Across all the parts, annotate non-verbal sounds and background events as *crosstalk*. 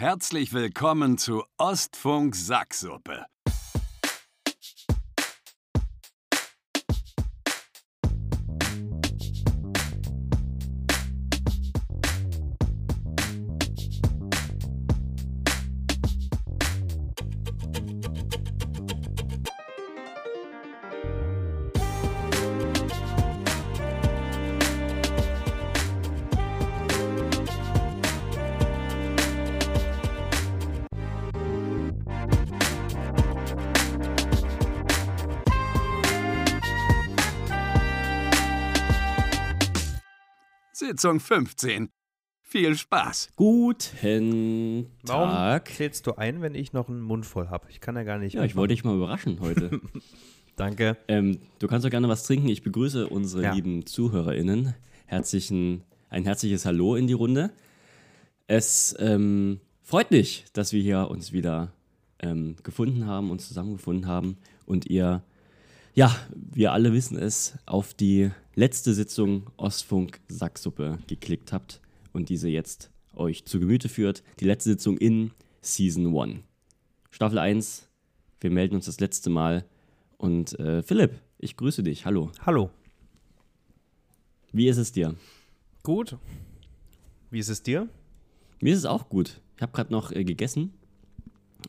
Herzlich willkommen zu Ostfunk Sacksuppe. Sitzung 15. Viel Spaß. Guten Warum Tag. zählst du ein, wenn ich noch einen Mund voll habe? Ich kann ja gar nicht. Ja, ich wollte dich mal überraschen heute. *laughs* Danke. ähm, du kannst doch gerne was trinken. Ich begrüße unsere Ja. lieben ZuhörerInnen. Herzlichen, ein herzliches Hallo in die Runde. Es ähm, freut mich, dass wir hier uns wieder ähm, gefunden haben, uns zusammengefunden haben und ihr, ja, wir alle wissen es, auf die letzte Sitzung Ostfunk Sacksuppe geklickt habt und diese jetzt euch zu Gemüte führt. Die letzte Sitzung in Season 1. Staffel 1, wir melden uns das letzte Mal. Und äh, Philipp, ich grüße dich. Hallo. Hallo. Wie ist es dir? Gut. Wie ist es dir? Mir ist es auch gut. Ich habe gerade noch äh, gegessen,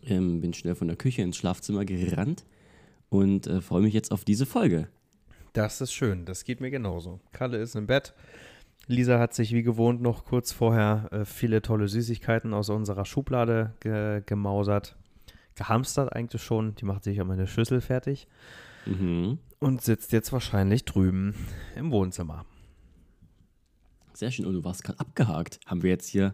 ähm, bin schnell von der Küche ins Schlafzimmer gerannt und äh, freue mich jetzt auf diese Folge. Das ist schön. Das geht mir genauso. Kalle ist im Bett. Lisa hat sich wie gewohnt noch kurz vorher äh, viele tolle Süßigkeiten aus unserer Schublade ge gemausert. Gehamstert eigentlich schon. Die macht sich an meine Schüssel fertig. Mhm. Und sitzt jetzt wahrscheinlich drüben im Wohnzimmer. Sehr schön. Und du warst gerade abgehakt. Haben wir jetzt hier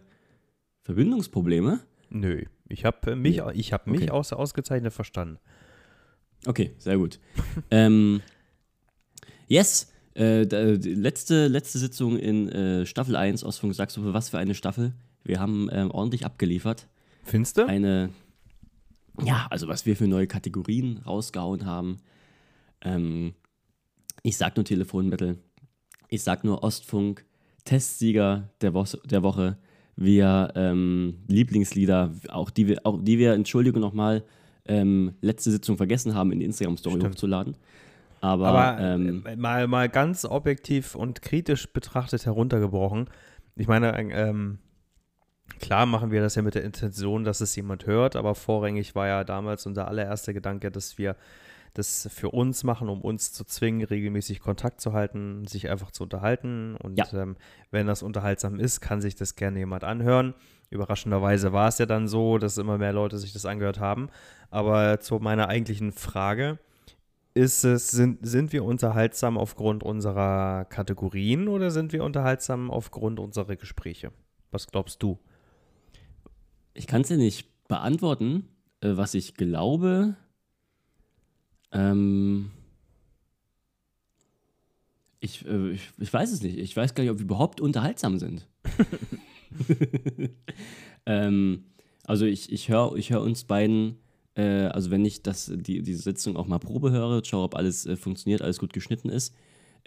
Verbindungsprobleme? Nö. Ich habe äh, mich, Nee. ich hab mich Okay. aus, ausgezeichnet verstanden. Okay, sehr gut. *laughs* ähm, yes, äh, da- letzte, letzte Sitzung in äh, Staffel 1 Ostfunk Saxophon. Was für eine Staffel. Wir haben ähm, ordentlich abgeliefert. Findest du? eine, ja, also was wir für neue Kategorien rausgehauen haben. Ähm, ich sag nur Telefonbattle. Ich sag nur Ostfunk, Testsieger der, Wo der Woche. Wir ähm, Lieblingslieder, auch die wir, auch die wir, Entschuldigung nochmal, ähm, letzte Sitzung vergessen haben, in die Instagram-Story hochzuladen. Aber, Aber ähm, äh, mal, mal ganz objektiv und kritisch betrachtet heruntergebrochen. Ich meine, ein, ähm, klar machen wir das ja mit der Intention, dass es jemand hört, aber vorrangig war ja damals unser allererster Gedanke, dass wir das für uns machen, um uns zu zwingen, regelmäßig Kontakt zu halten, sich einfach zu unterhalten. Und Ja. ähm, wenn das unterhaltsam ist, kann sich das gerne jemand anhören. Überraschenderweise war es ja dann so, dass immer mehr Leute sich das angehört haben. Aber zu meiner eigentlichen Frage, ist es, sind, sind wir unterhaltsam aufgrund unserer Kategorien oder sind wir unterhaltsam aufgrund unserer Gespräche? Was glaubst du? Ich kann es dir nicht beantworten, äh, was ich glaube. Ähm, ich, äh, ich, ich weiß es nicht. Ich weiß gar nicht, ob wir überhaupt unterhaltsam sind. *laughs* *laughs* ähm, also ich, ich höre ich hör uns beiden, äh, also wenn ich das, die, diese Sitzung auch mal Probe höre, schaue, ob alles äh, funktioniert, alles gut geschnitten ist,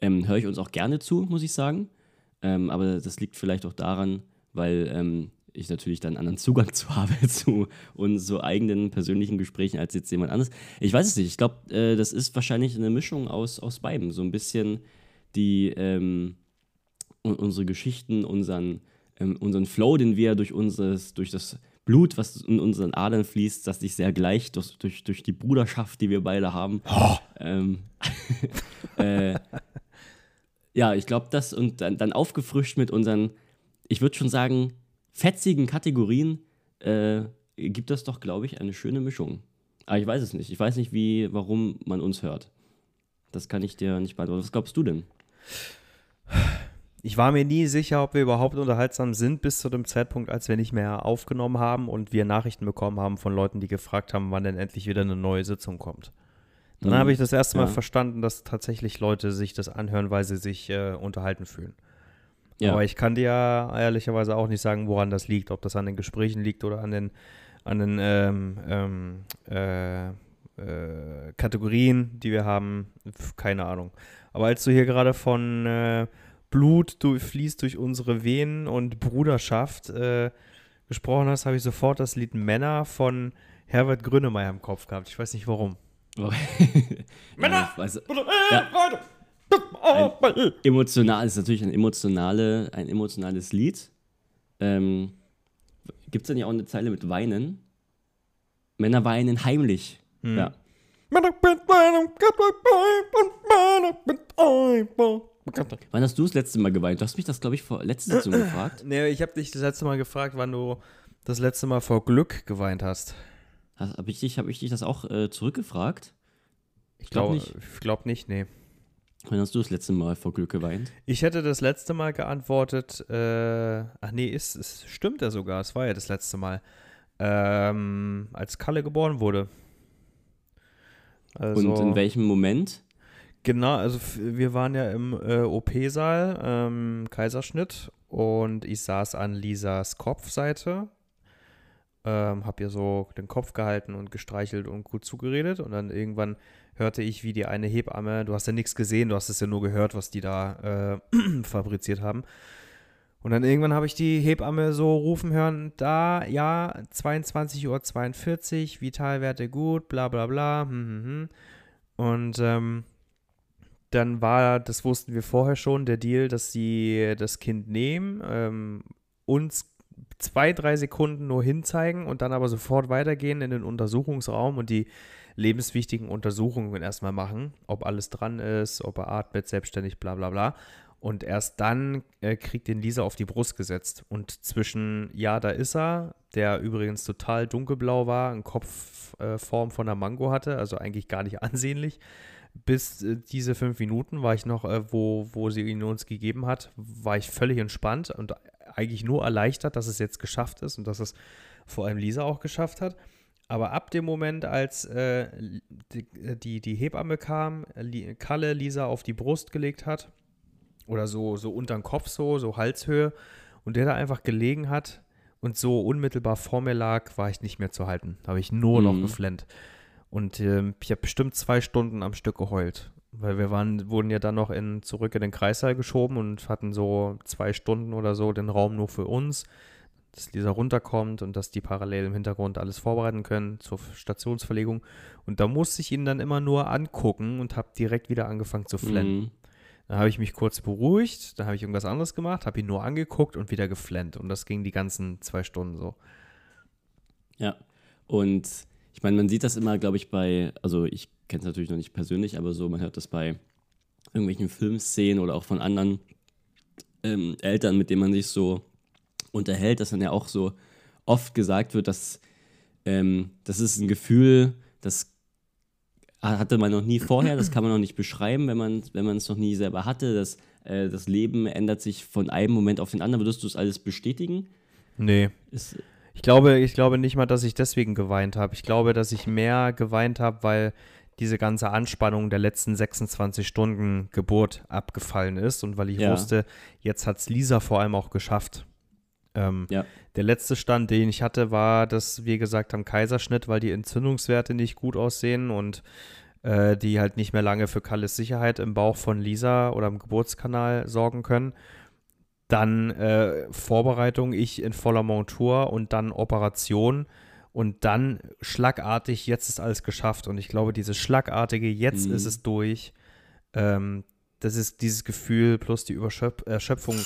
ähm, höre ich uns auch gerne zu, muss ich sagen. Ähm, aber das liegt vielleicht auch daran, weil ähm, ich natürlich dann anderen *laughs* Zugang zu habe zu uns so eigenen persönlichen Gesprächen als jetzt jemand anderes. Ich weiß es nicht. Ich glaube, äh, das ist wahrscheinlich eine Mischung aus, aus beidem. So ein bisschen die ähm, un- unsere Geschichten, unseren, ähm, unseren Flow, den wir durch unseres, durch das Blut, was in unseren Adern fließt, das sich sehr gleicht durch, durch, durch die Bruderschaft, die wir beide haben. *laughs* Ähm, *laughs* äh, ja, ich glaube, das und dann, dann aufgefrischt mit unseren, ich würde schon sagen, fetzigen Kategorien, äh, gibt das doch, glaube ich, eine schöne Mischung. Aber ich weiß es nicht. Ich weiß nicht, wie, warum man uns hört. Das kann ich dir nicht beantworten. Was glaubst du denn? Ich war mir nie sicher, ob wir überhaupt unterhaltsam sind, bis zu dem Zeitpunkt, als wir nicht mehr aufgenommen haben und wir Nachrichten bekommen haben von Leuten, die gefragt haben, wann denn endlich wieder eine neue Sitzung kommt. Dann Mhm. habe ich das erste Mal Ja. verstanden, dass tatsächlich Leute sich das anhören, weil sie sich äh, unterhalten fühlen. Ja. Aber ich kann dir ehrlicherweise auch nicht sagen, woran das liegt. Ob das an den Gesprächen liegt oder an den, an den ähm, ähm, äh, äh, Kategorien, die wir haben. Keine Ahnung. Aber als du hier gerade von äh, Blut du, fließt durch unsere Venen und Bruderschaft äh, gesprochen hast, habe ich sofort das Lied Männer von Herbert Grönemeyer im Kopf gehabt. Ich weiß nicht warum. *laughs* Männer! Ja, ein emotional, ist natürlich ein, emotionale, ein emotionales Lied. Ähm, Gibt es denn ja auch eine Zeile mit Weinen? Männer weinen heimlich. Hm. Ja. Wann hast du das letzte Mal geweint? Du hast mich das, glaube ich, vor letzter Sitzung *clears throat* gefragt. Nee, ich habe dich das letzte Mal gefragt, wann du das letzte Mal vor Glück geweint hast. Habe ich, dich, hab ich dich das auch äh, zurückgefragt? Ich glaube nicht. Ich glaube nicht, nee. Wann hast du das letzte Mal vor Glück geweint? Ich hätte das letzte Mal geantwortet, äh, ach nee, ist, es stimmt ja sogar, es war ja das letzte Mal, ähm, als Kalle geboren wurde. Also, Und in welchem Moment? Genau, also wir waren ja im äh, OP-Saal, ähm, Kaiserschnitt, und ich saß an Lisas Kopfseite, ähm, hab ihr so den Kopf gehalten und gestreichelt und gut zugeredet und dann irgendwann hörte ich, wie die eine Hebamme, du hast ja nichts gesehen, du hast es ja nur gehört, was die da äh, *clears throat* fabriziert haben. Und dann irgendwann habe ich die Hebamme so rufen hören, da, ja, 22.42 Uhr, Vitalwerte gut, bla bla bla. Hm, hm, hm. Und ähm, dann war, das wussten wir vorher schon, der Deal, dass sie das Kind nehmen, ähm, uns zwei, drei Sekunden nur hinzeigen und dann aber sofort weitergehen in den Untersuchungsraum und die lebenswichtigen Untersuchungen erstmal machen, ob alles dran ist, ob er atmet, selbstständig, bla bla bla. Und erst dann äh, kriegt den Lisa auf die Brust gesetzt. Und zwischen, ja, da ist er, der übrigens total dunkelblau war, eine Kopfform äh, von einer Mango hatte, also eigentlich gar nicht *laughs* ansehnlich. Bis äh, diese fünf Minuten war ich noch, äh, wo, wo sie ihn uns gegeben hat, war ich völlig entspannt und eigentlich nur erleichtert, dass es jetzt geschafft ist und dass es vor allem Lisa auch geschafft hat. Aber ab dem Moment, als äh, die, die, die, Hebamme kam, Kalle Lisa auf die Brust gelegt hat, oder so, so unter den Kopf so, so Halshöhe, und der da einfach gelegen hat und so unmittelbar vor mir lag, war ich nicht mehr zu halten. Da habe ich nur mhm. noch geflennt. Und äh, ich habe bestimmt zwei Stunden am Stück geheult. Weil wir waren, wurden ja dann noch in, zurück in den Kreissaal geschoben und hatten so zwei Stunden oder so den Raum nur für uns dass Lisa runterkommt und dass die parallel im Hintergrund alles vorbereiten können zur Stationsverlegung. Und da musste ich ihn dann immer nur angucken und habe direkt wieder angefangen zu flennen. Mhm. Dann habe ich mich kurz beruhigt, dann habe ich irgendwas anderes gemacht, habe ihn nur angeguckt und wieder geflennt. Und das ging die ganzen zwei Stunden so. Ja, und ich meine, man sieht das immer, glaube ich, bei, also ich kenne es natürlich noch nicht persönlich, aber so, man hört das bei irgendwelchen Filmszenen oder auch von anderen ähm, Eltern, mit denen man sich so unterhält, dass dann ja auch so oft gesagt wird, dass ähm, das ist ein Gefühl, das hatte man noch nie vorher, das kann man noch nicht beschreiben, wenn man wenn es noch nie selber hatte. Das, äh, das Leben ändert sich von einem Moment auf den anderen. Würdest du es alles bestätigen? Nee. Ist, ich glaube, ich glaube nicht mal, dass ich deswegen geweint habe. Ich glaube, dass ich mehr geweint habe, weil diese ganze Anspannung der letzten 26 Stunden Geburt abgefallen ist und weil ich ja. wusste, jetzt hat es Lisa vor allem auch geschafft. Ähm, ja. Der letzte Stand, den ich hatte, war, dass wir gesagt haben, Kaiserschnitt, weil die Entzündungswerte nicht gut aussehen und äh, die halt nicht mehr lange für Kalles Sicherheit im Bauch von Lisa oder im Geburtskanal sorgen können. Dann äh, Vorbereitung, ich in voller Montur und dann Operation und dann schlagartig, jetzt ist alles geschafft. Und ich glaube, dieses schlagartige, jetzt mhm. ist es durch, ähm, das ist dieses Gefühl plus die Überschöp Erschöpfung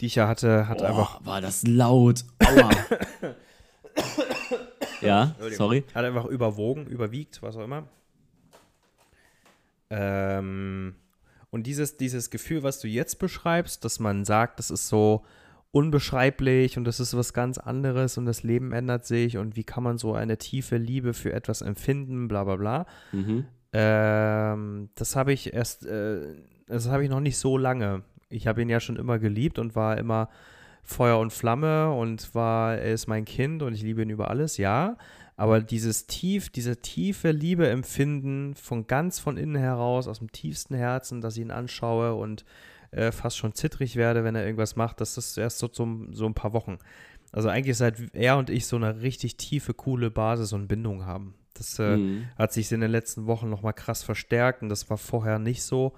die ich ja hatte, hat oh, einfach. War das laut. Aua. *laughs* ja, sorry. Hat einfach überwogen, überwiegt, was auch immer. Ähm, und dieses, dieses Gefühl, was du jetzt beschreibst, dass man sagt, das ist so unbeschreiblich und das ist was ganz anderes und das Leben ändert sich und wie kann man so eine tiefe Liebe für etwas empfinden, bla bla bla. Mhm. Ähm, das habe ich erst, äh, das habe ich noch nicht so lange ich habe ihn ja schon immer geliebt und war immer Feuer und Flamme und war, er ist mein Kind und ich liebe ihn über alles, ja. Aber dieses tief, diese tiefe Liebe empfinden von ganz von innen heraus, aus dem tiefsten Herzen, dass ich ihn anschaue und äh, fast schon zittrig werde, wenn er irgendwas macht, das ist erst so, so, so ein paar Wochen. Also eigentlich seit er und ich so eine richtig tiefe, coole Basis und Bindung haben. Das äh, mhm. hat sich in den letzten Wochen nochmal krass verstärkt und das war vorher nicht so.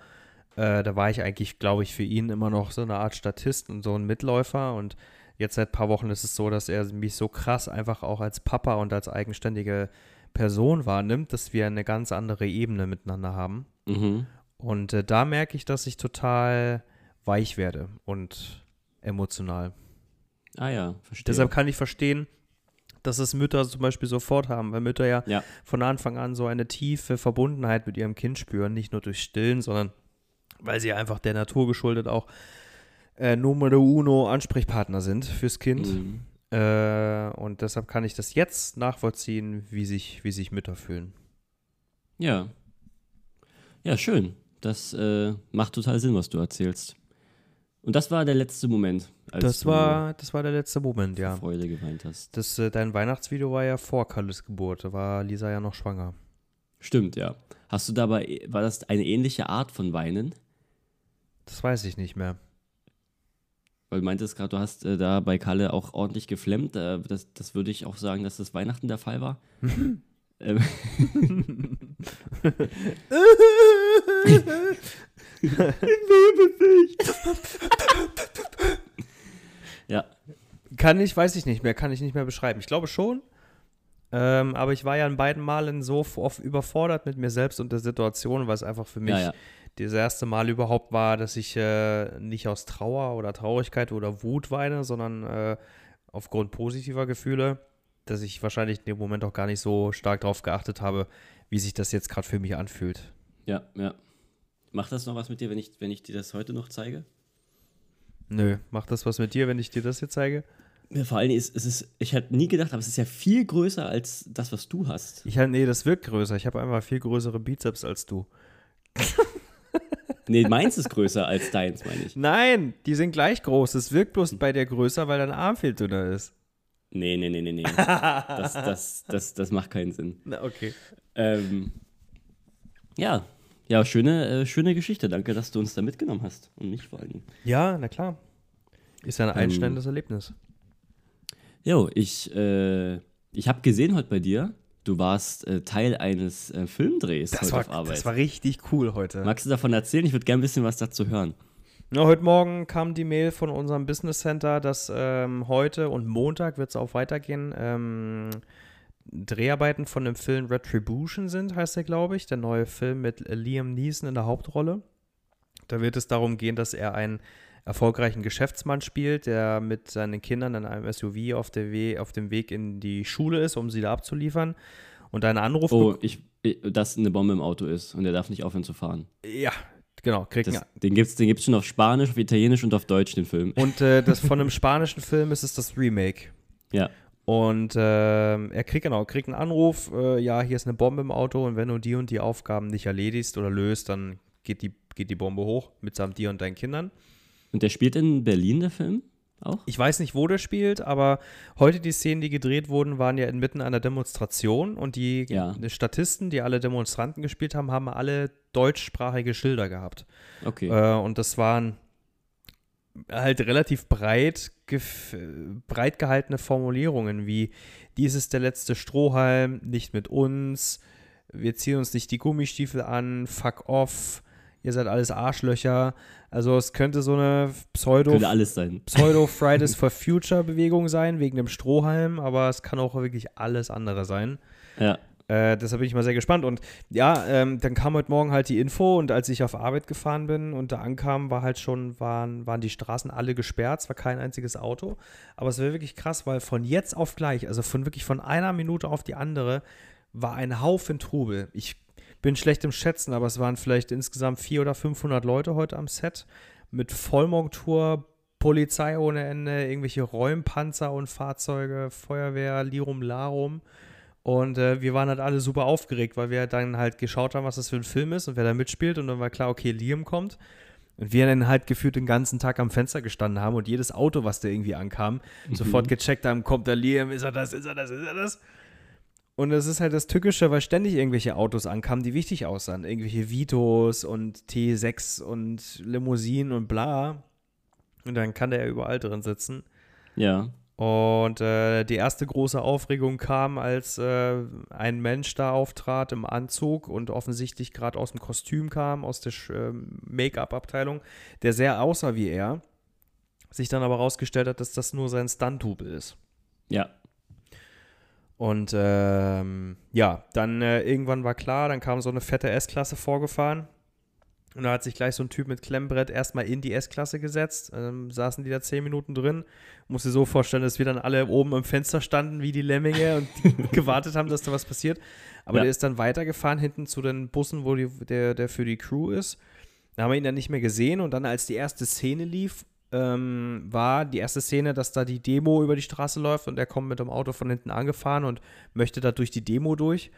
Äh, da war ich eigentlich, glaube ich, für ihn immer noch so eine Art Statist und so ein Mitläufer. Und Jetzt seit ein paar Wochen ist es so, dass er mich so krass einfach auch als Papa und als eigenständige Person wahrnimmt, dass wir eine ganz andere Ebene miteinander haben. Mhm. Und äh, da merke ich, dass ich total weich werde und emotional. Ah ja, verstehe. Deshalb kann ich verstehen, dass es Mütter zum Beispiel sofort haben, weil Mütter ja, Ja. von Anfang an so eine tiefe Verbundenheit mit ihrem Kind spüren, nicht nur durch Stillen, sondern weil sie einfach der Natur geschuldet auch äh, Numero uno Ansprechpartner sind fürs Kind. Mhm. Äh, und deshalb kann ich das jetzt nachvollziehen, wie sich, wie sich Mütter fühlen. Ja. Ja, schön. Das äh, macht total Sinn, was du erzählst. Und das war der letzte Moment, als Das du war, das war der letzte Moment, ja. Freude geweint hast. Das, äh, dein Weihnachtsvideo war ja vor Kalles Geburt. Da war Lisa ja noch schwanger. Stimmt, ja. Hast du dabei, war das eine ähnliche Art von Weinen? Das weiß ich nicht mehr. Weil du meintest gerade, du hast äh, da bei Kalle auch ordentlich geflemmt. Äh, das, das würde ich auch sagen, dass das Weihnachten der Fall war. ähm, ja, Kann ich, weiß ich nicht mehr, kann ich nicht mehr beschreiben. Ich glaube schon. Ähm, aber ich war ja in beiden Malen so oft überfordert mit mir selbst und der Situation, weil es einfach für mich ja, ja. Das erste Mal überhaupt war, dass ich äh, nicht aus Trauer oder Traurigkeit oder Wut weine, sondern äh, aufgrund positiver Gefühle, dass ich wahrscheinlich in dem Moment auch gar nicht so stark darauf geachtet habe, wie sich das jetzt gerade für mich anfühlt. Ja, ja. Macht das noch was mit dir, wenn ich, wenn ich dir das heute noch zeige? Nö, macht das was mit dir, wenn ich dir das hier zeige? Ja, vor allem ist es ist, ich hätte nie gedacht, aber es ist ja viel größer als das, was du hast. Ich nee, das wirkt größer. Ich habe einfach viel größere Bizeps als du. *laughs* Nee, meins ist größer als deins, meine ich. Nein, die sind gleich groß. Es wirkt bloß bei dir größer, weil dein Arm viel dünner ist. Nee, nee, nee, nee, nee. Das, das, das, das macht keinen Sinn. Na, okay. Ähm, ja, ja, schöne, äh, schöne Geschichte. Danke, dass du uns da mitgenommen hast. Und mich vor allem. Ja, na klar. Ist ja ein einschneidendes Erlebnis. Jo, ich, äh, ich habe gesehen heute bei dir, du warst äh, Teil eines äh, Filmdrehs Das heute war, auf Arbeit. das war richtig cool heute. Magst du davon erzählen? Ich würde gerne ein bisschen was dazu hören. Ja, heute Morgen kam die Mail von unserem Business Center, dass ähm, heute und Montag wird es auch weitergehen. Ähm, Dreharbeiten von dem Film Retribution sind, heißt der, glaube ich. Der neue Film mit Liam Neeson in der Hauptrolle. Da wird es darum gehen, dass er einen erfolgreichen Geschäftsmann spielt, der mit seinen Kindern in einem SUV auf, der We auf dem Weg in die Schule ist, um sie da abzuliefern. Und einen Anruf Oh, ich, ich, dass eine Bombe im Auto ist und er darf nicht aufhören zu fahren. Ja, genau. Kriegt Das, den gibt es den gibt's schon auf Spanisch, auf Italienisch und auf Deutsch, den Film. Und äh, das *laughs* von einem spanischen Film ist es das Remake. Ja. Und ähm, er kriegt genau, kriegt einen Anruf, äh, ja, hier ist eine Bombe im Auto und wenn du die und die Aufgaben nicht erledigst oder löst, dann geht die, geht die Bombe hoch mitsamt dir und deinen Kindern. Und der spielt in Berlin, der Film? Auch? Ich weiß nicht, wo der spielt, aber heute die Szenen, die gedreht wurden, waren ja inmitten einer Demonstration und die Ja. Statisten, die alle Demonstranten gespielt haben, haben alle deutschsprachige Schilder gehabt. Okay. Äh, und das waren halt relativ breit, breit gehaltene Formulierungen wie dies ist der letzte Strohhalm, nicht mit uns, wir ziehen uns nicht die Gummistiefel an, fuck off, ihr seid alles Arschlöcher. Also es könnte so eine Pseudo Könnte alles sein. Pseudo Fridays *laughs* for Future Bewegung sein, wegen dem Strohhalm, aber es kann auch wirklich alles andere sein. Ja. Äh, deshalb bin ich mal sehr gespannt. Und ja, ähm, dann kam heute Morgen halt die Info und als ich auf Arbeit gefahren bin und da ankam, war halt schon, waren, waren die Straßen alle gesperrt, es war kein einziges Auto. Aber es wäre wirklich krass, weil von jetzt auf gleich, also von wirklich von einer Minute auf die andere, war ein Haufen Trubel. Ich bin schlecht im Schätzen, aber es waren vielleicht insgesamt 400 oder 500 Leute heute am Set mit Vollmontur, Polizei ohne Ende, irgendwelche Räumpanzer und Fahrzeuge, Feuerwehr, Lirum Larum. Und äh, wir waren halt alle super aufgeregt, weil wir dann halt geschaut haben, was das für ein Film ist und wer da mitspielt. Und dann war klar, okay, Liam kommt. Und wir dann halt gefühlt den ganzen Tag am Fenster gestanden haben und jedes Auto, was da irgendwie ankam, sofort gecheckt haben, kommt da Liam, ist er das, ist er das, ist er das? Und es ist halt das Tückische, weil ständig irgendwelche Autos ankamen, die wichtig aussahen. Irgendwelche Vitos und T6 und Limousinen und bla. Und dann kann der ja überall drin sitzen. Ja. Und äh, die erste große Aufregung kam, als äh, ein Mensch da auftrat im Anzug und offensichtlich gerade aus dem Kostüm kam, aus der ähm, Make-up-Abteilung, der sehr aussah wie er. sich dann aber rausgestellt hat, dass das nur sein Stunt-Double ist. Ja. Und ähm, ja, dann äh, irgendwann war klar, dann kam so eine fette S-Klasse vorgefahren. Und da hat sich gleich so ein Typ mit Klemmbrett erstmal in die S-Klasse gesetzt. Ähm, saßen die da zehn Minuten drin. Muss dir so vorstellen, dass wir dann alle oben im Fenster standen wie die Lemminge und *laughs* gewartet haben, dass da was passiert. Aber Ja. der ist dann weitergefahren hinten zu den Bussen, wo die, der, der für die Crew ist. Da haben wir ihn dann nicht mehr gesehen. Und dann, als die erste Szene lief, ähm, war die erste Szene, dass da die Demo über die Straße läuft und er kommt mit dem Auto von hinten angefahren und möchte da durch die Demo durch.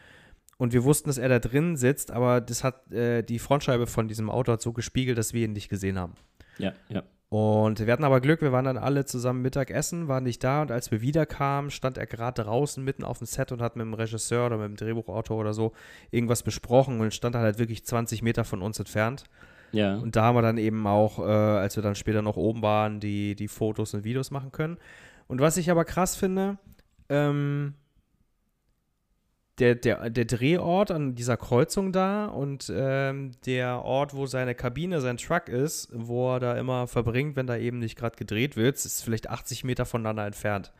Und wir wussten, dass er da drin sitzt, aber das hat äh, die Frontscheibe von diesem Auto hat so gespiegelt, dass wir ihn nicht gesehen haben. Ja, ja. Und wir hatten aber Glück, wir waren dann alle zusammen Mittagessen, waren nicht da und als wir wiederkamen, stand er gerade draußen mitten auf dem Set und hat mit dem Regisseur oder mit dem Drehbuchautor oder so irgendwas besprochen und stand halt wirklich 20 Meter von uns entfernt. Ja. Und da haben wir dann eben auch, äh, als wir dann später noch oben waren, die, die Fotos und Videos machen können. Und was ich aber krass finde, ähm, der, der, der Drehort an dieser Kreuzung da und ähm, der Ort, wo seine Kabine, sein Truck ist, wo er da immer verbringt, wenn da eben nicht gerade gedreht wird, ist vielleicht 80 Meter voneinander entfernt.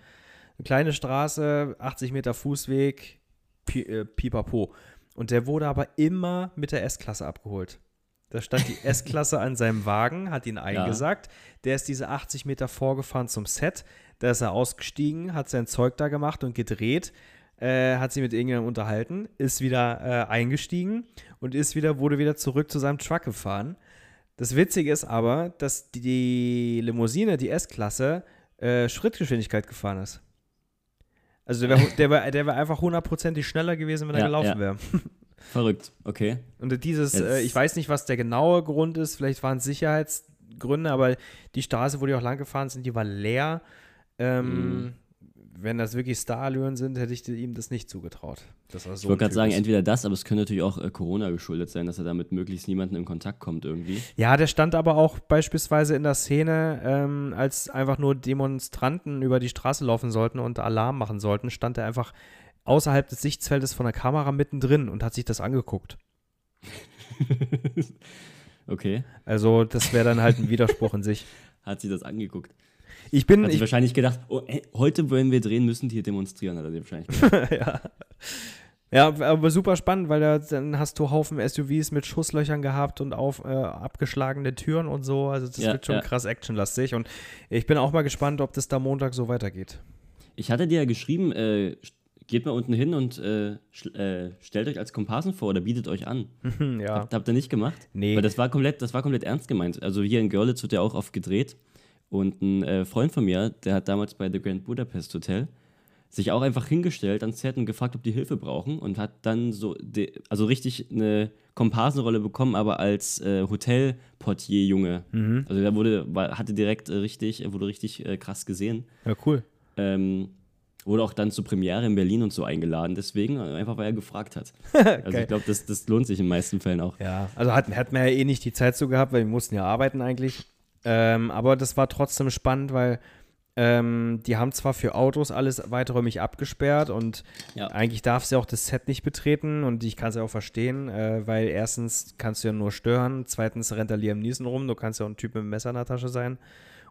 Eine kleine Straße, 80 Meter Fußweg, pi, äh, pipapo. Und der wurde aber immer mit der S-Klasse abgeholt. Da stand die *laughs* S-Klasse an seinem Wagen, hat ihn eingesackt. Der ist diese 80 Meter vorgefahren zum Set. Da ist er ausgestiegen, hat sein Zeug da gemacht und gedreht. Äh, hat sich mit irgendjemandem unterhalten, ist wieder äh, eingestiegen und ist wieder, wurde wieder zurück zu seinem Truck gefahren. Das Witzige ist aber, dass die Limousine, die S-Klasse, äh, Schrittgeschwindigkeit gefahren ist. Also der wäre der wär, der wär einfach hundertprozentig schneller gewesen, wenn er Ja, gelaufen ja. wäre. *laughs* Verrückt. Okay. Und dieses, äh, ich weiß nicht, was der genaue Grund ist, vielleicht waren es Sicherheitsgründe, aber die Straße, wo die auch lang gefahren sind, die war leer. Ähm, Mhm. Wenn das wirklich Starallüren sind, hätte ich ihm das nicht zugetraut. dass er so Ich wollte gerade sagen, entweder das, aber es könnte natürlich auch äh, Corona geschuldet sein, dass er da mit möglichst niemandem in Kontakt kommt irgendwie. Ja, der stand aber auch beispielsweise in der Szene, ähm, als einfach nur Demonstranten über die Straße laufen sollten und Alarm machen sollten, stand er einfach außerhalb des Sichtfeldes von der Kamera mittendrin und hat sich das angeguckt. *laughs* Okay. Also das wäre dann halt ein Widerspruch in sich. *laughs* Hat sie das angeguckt. Ich bin, Hat sie ich, wahrscheinlich gedacht, oh, ey, heute wollen wir drehen, müssen die hier demonstrieren, hat er wahrscheinlich *laughs* gedacht. ja. Ja, aber super spannend, weil da, dann hast du Haufen SUVs mit Schusslöchern gehabt und auf äh, abgeschlagene Türen und so. Also das Ja, wird schon ja. krass actionlastig. Und ich bin auch mal gespannt, ob das da Montag so weitergeht. Ich hatte dir ja geschrieben, äh, geht mal unten hin und äh, äh, stellt euch als Komparsen vor oder bietet euch an. *laughs* Ja. Habt, habt ihr nicht gemacht? Nee. Weil das war komplett, das war komplett ernst gemeint. Also hier in Görlitz wird ja auch oft gedreht. Und ein äh, Freund von mir, der hat damals bei The Grand Budapest Hotel sich auch einfach hingestellt ans Set und gefragt, ob die Hilfe brauchen und hat dann so, also richtig eine Komparsenrolle bekommen, aber als äh, Hotelportier-Junge. Mhm. Also der wurde, war, hatte direkt äh, richtig, wurde richtig äh, krass gesehen. Ja, cool. Ähm, wurde auch dann zur Premiere in Berlin und so eingeladen, deswegen, äh, einfach weil er gefragt hat. *laughs* Also ich glaube, das, das lohnt sich in den meisten Fällen auch. Ja, also hatten hat man ja eh nicht die Zeit zu gehabt, weil wir mussten ja arbeiten eigentlich. Ähm, aber das war trotzdem spannend, weil ähm, die haben zwar für Autos alles weiträumig abgesperrt und Ja. eigentlich darfst du ja auch das Set nicht betreten und ich kann es ja auch verstehen, äh, weil erstens kannst du ja nur stören, zweitens rennt er Liam Neeson rum, du kannst ja auch ein Typ mit einem Messer in der Tasche sein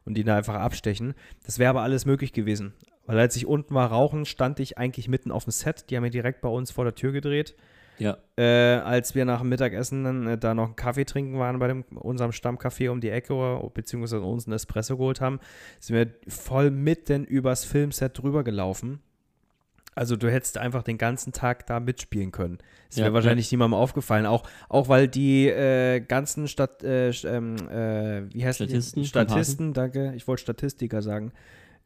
und ihn da einfach abstechen. Das wäre aber alles möglich gewesen. Weil als ich unten war rauchen, stand ich eigentlich mitten auf dem Set. Die haben ja direkt bei uns vor der Tür gedreht. Ja. Äh, als wir nach dem Mittagessen dann, äh, da noch einen Kaffee trinken waren bei dem, unserem Stammcafé um die Ecke oder, beziehungsweise uns einen Espresso geholt haben, sind wir voll mitten übers Filmset drüber gelaufen. Also du hättest einfach den ganzen Tag da mitspielen können. Das wäre Ja, wahrscheinlich niemandem aufgefallen. Auch, auch weil die äh, ganzen Stat äh, ähm, äh, wie heißt? Statisten, Statisten, danke. Ich wollte Statistiker sagen.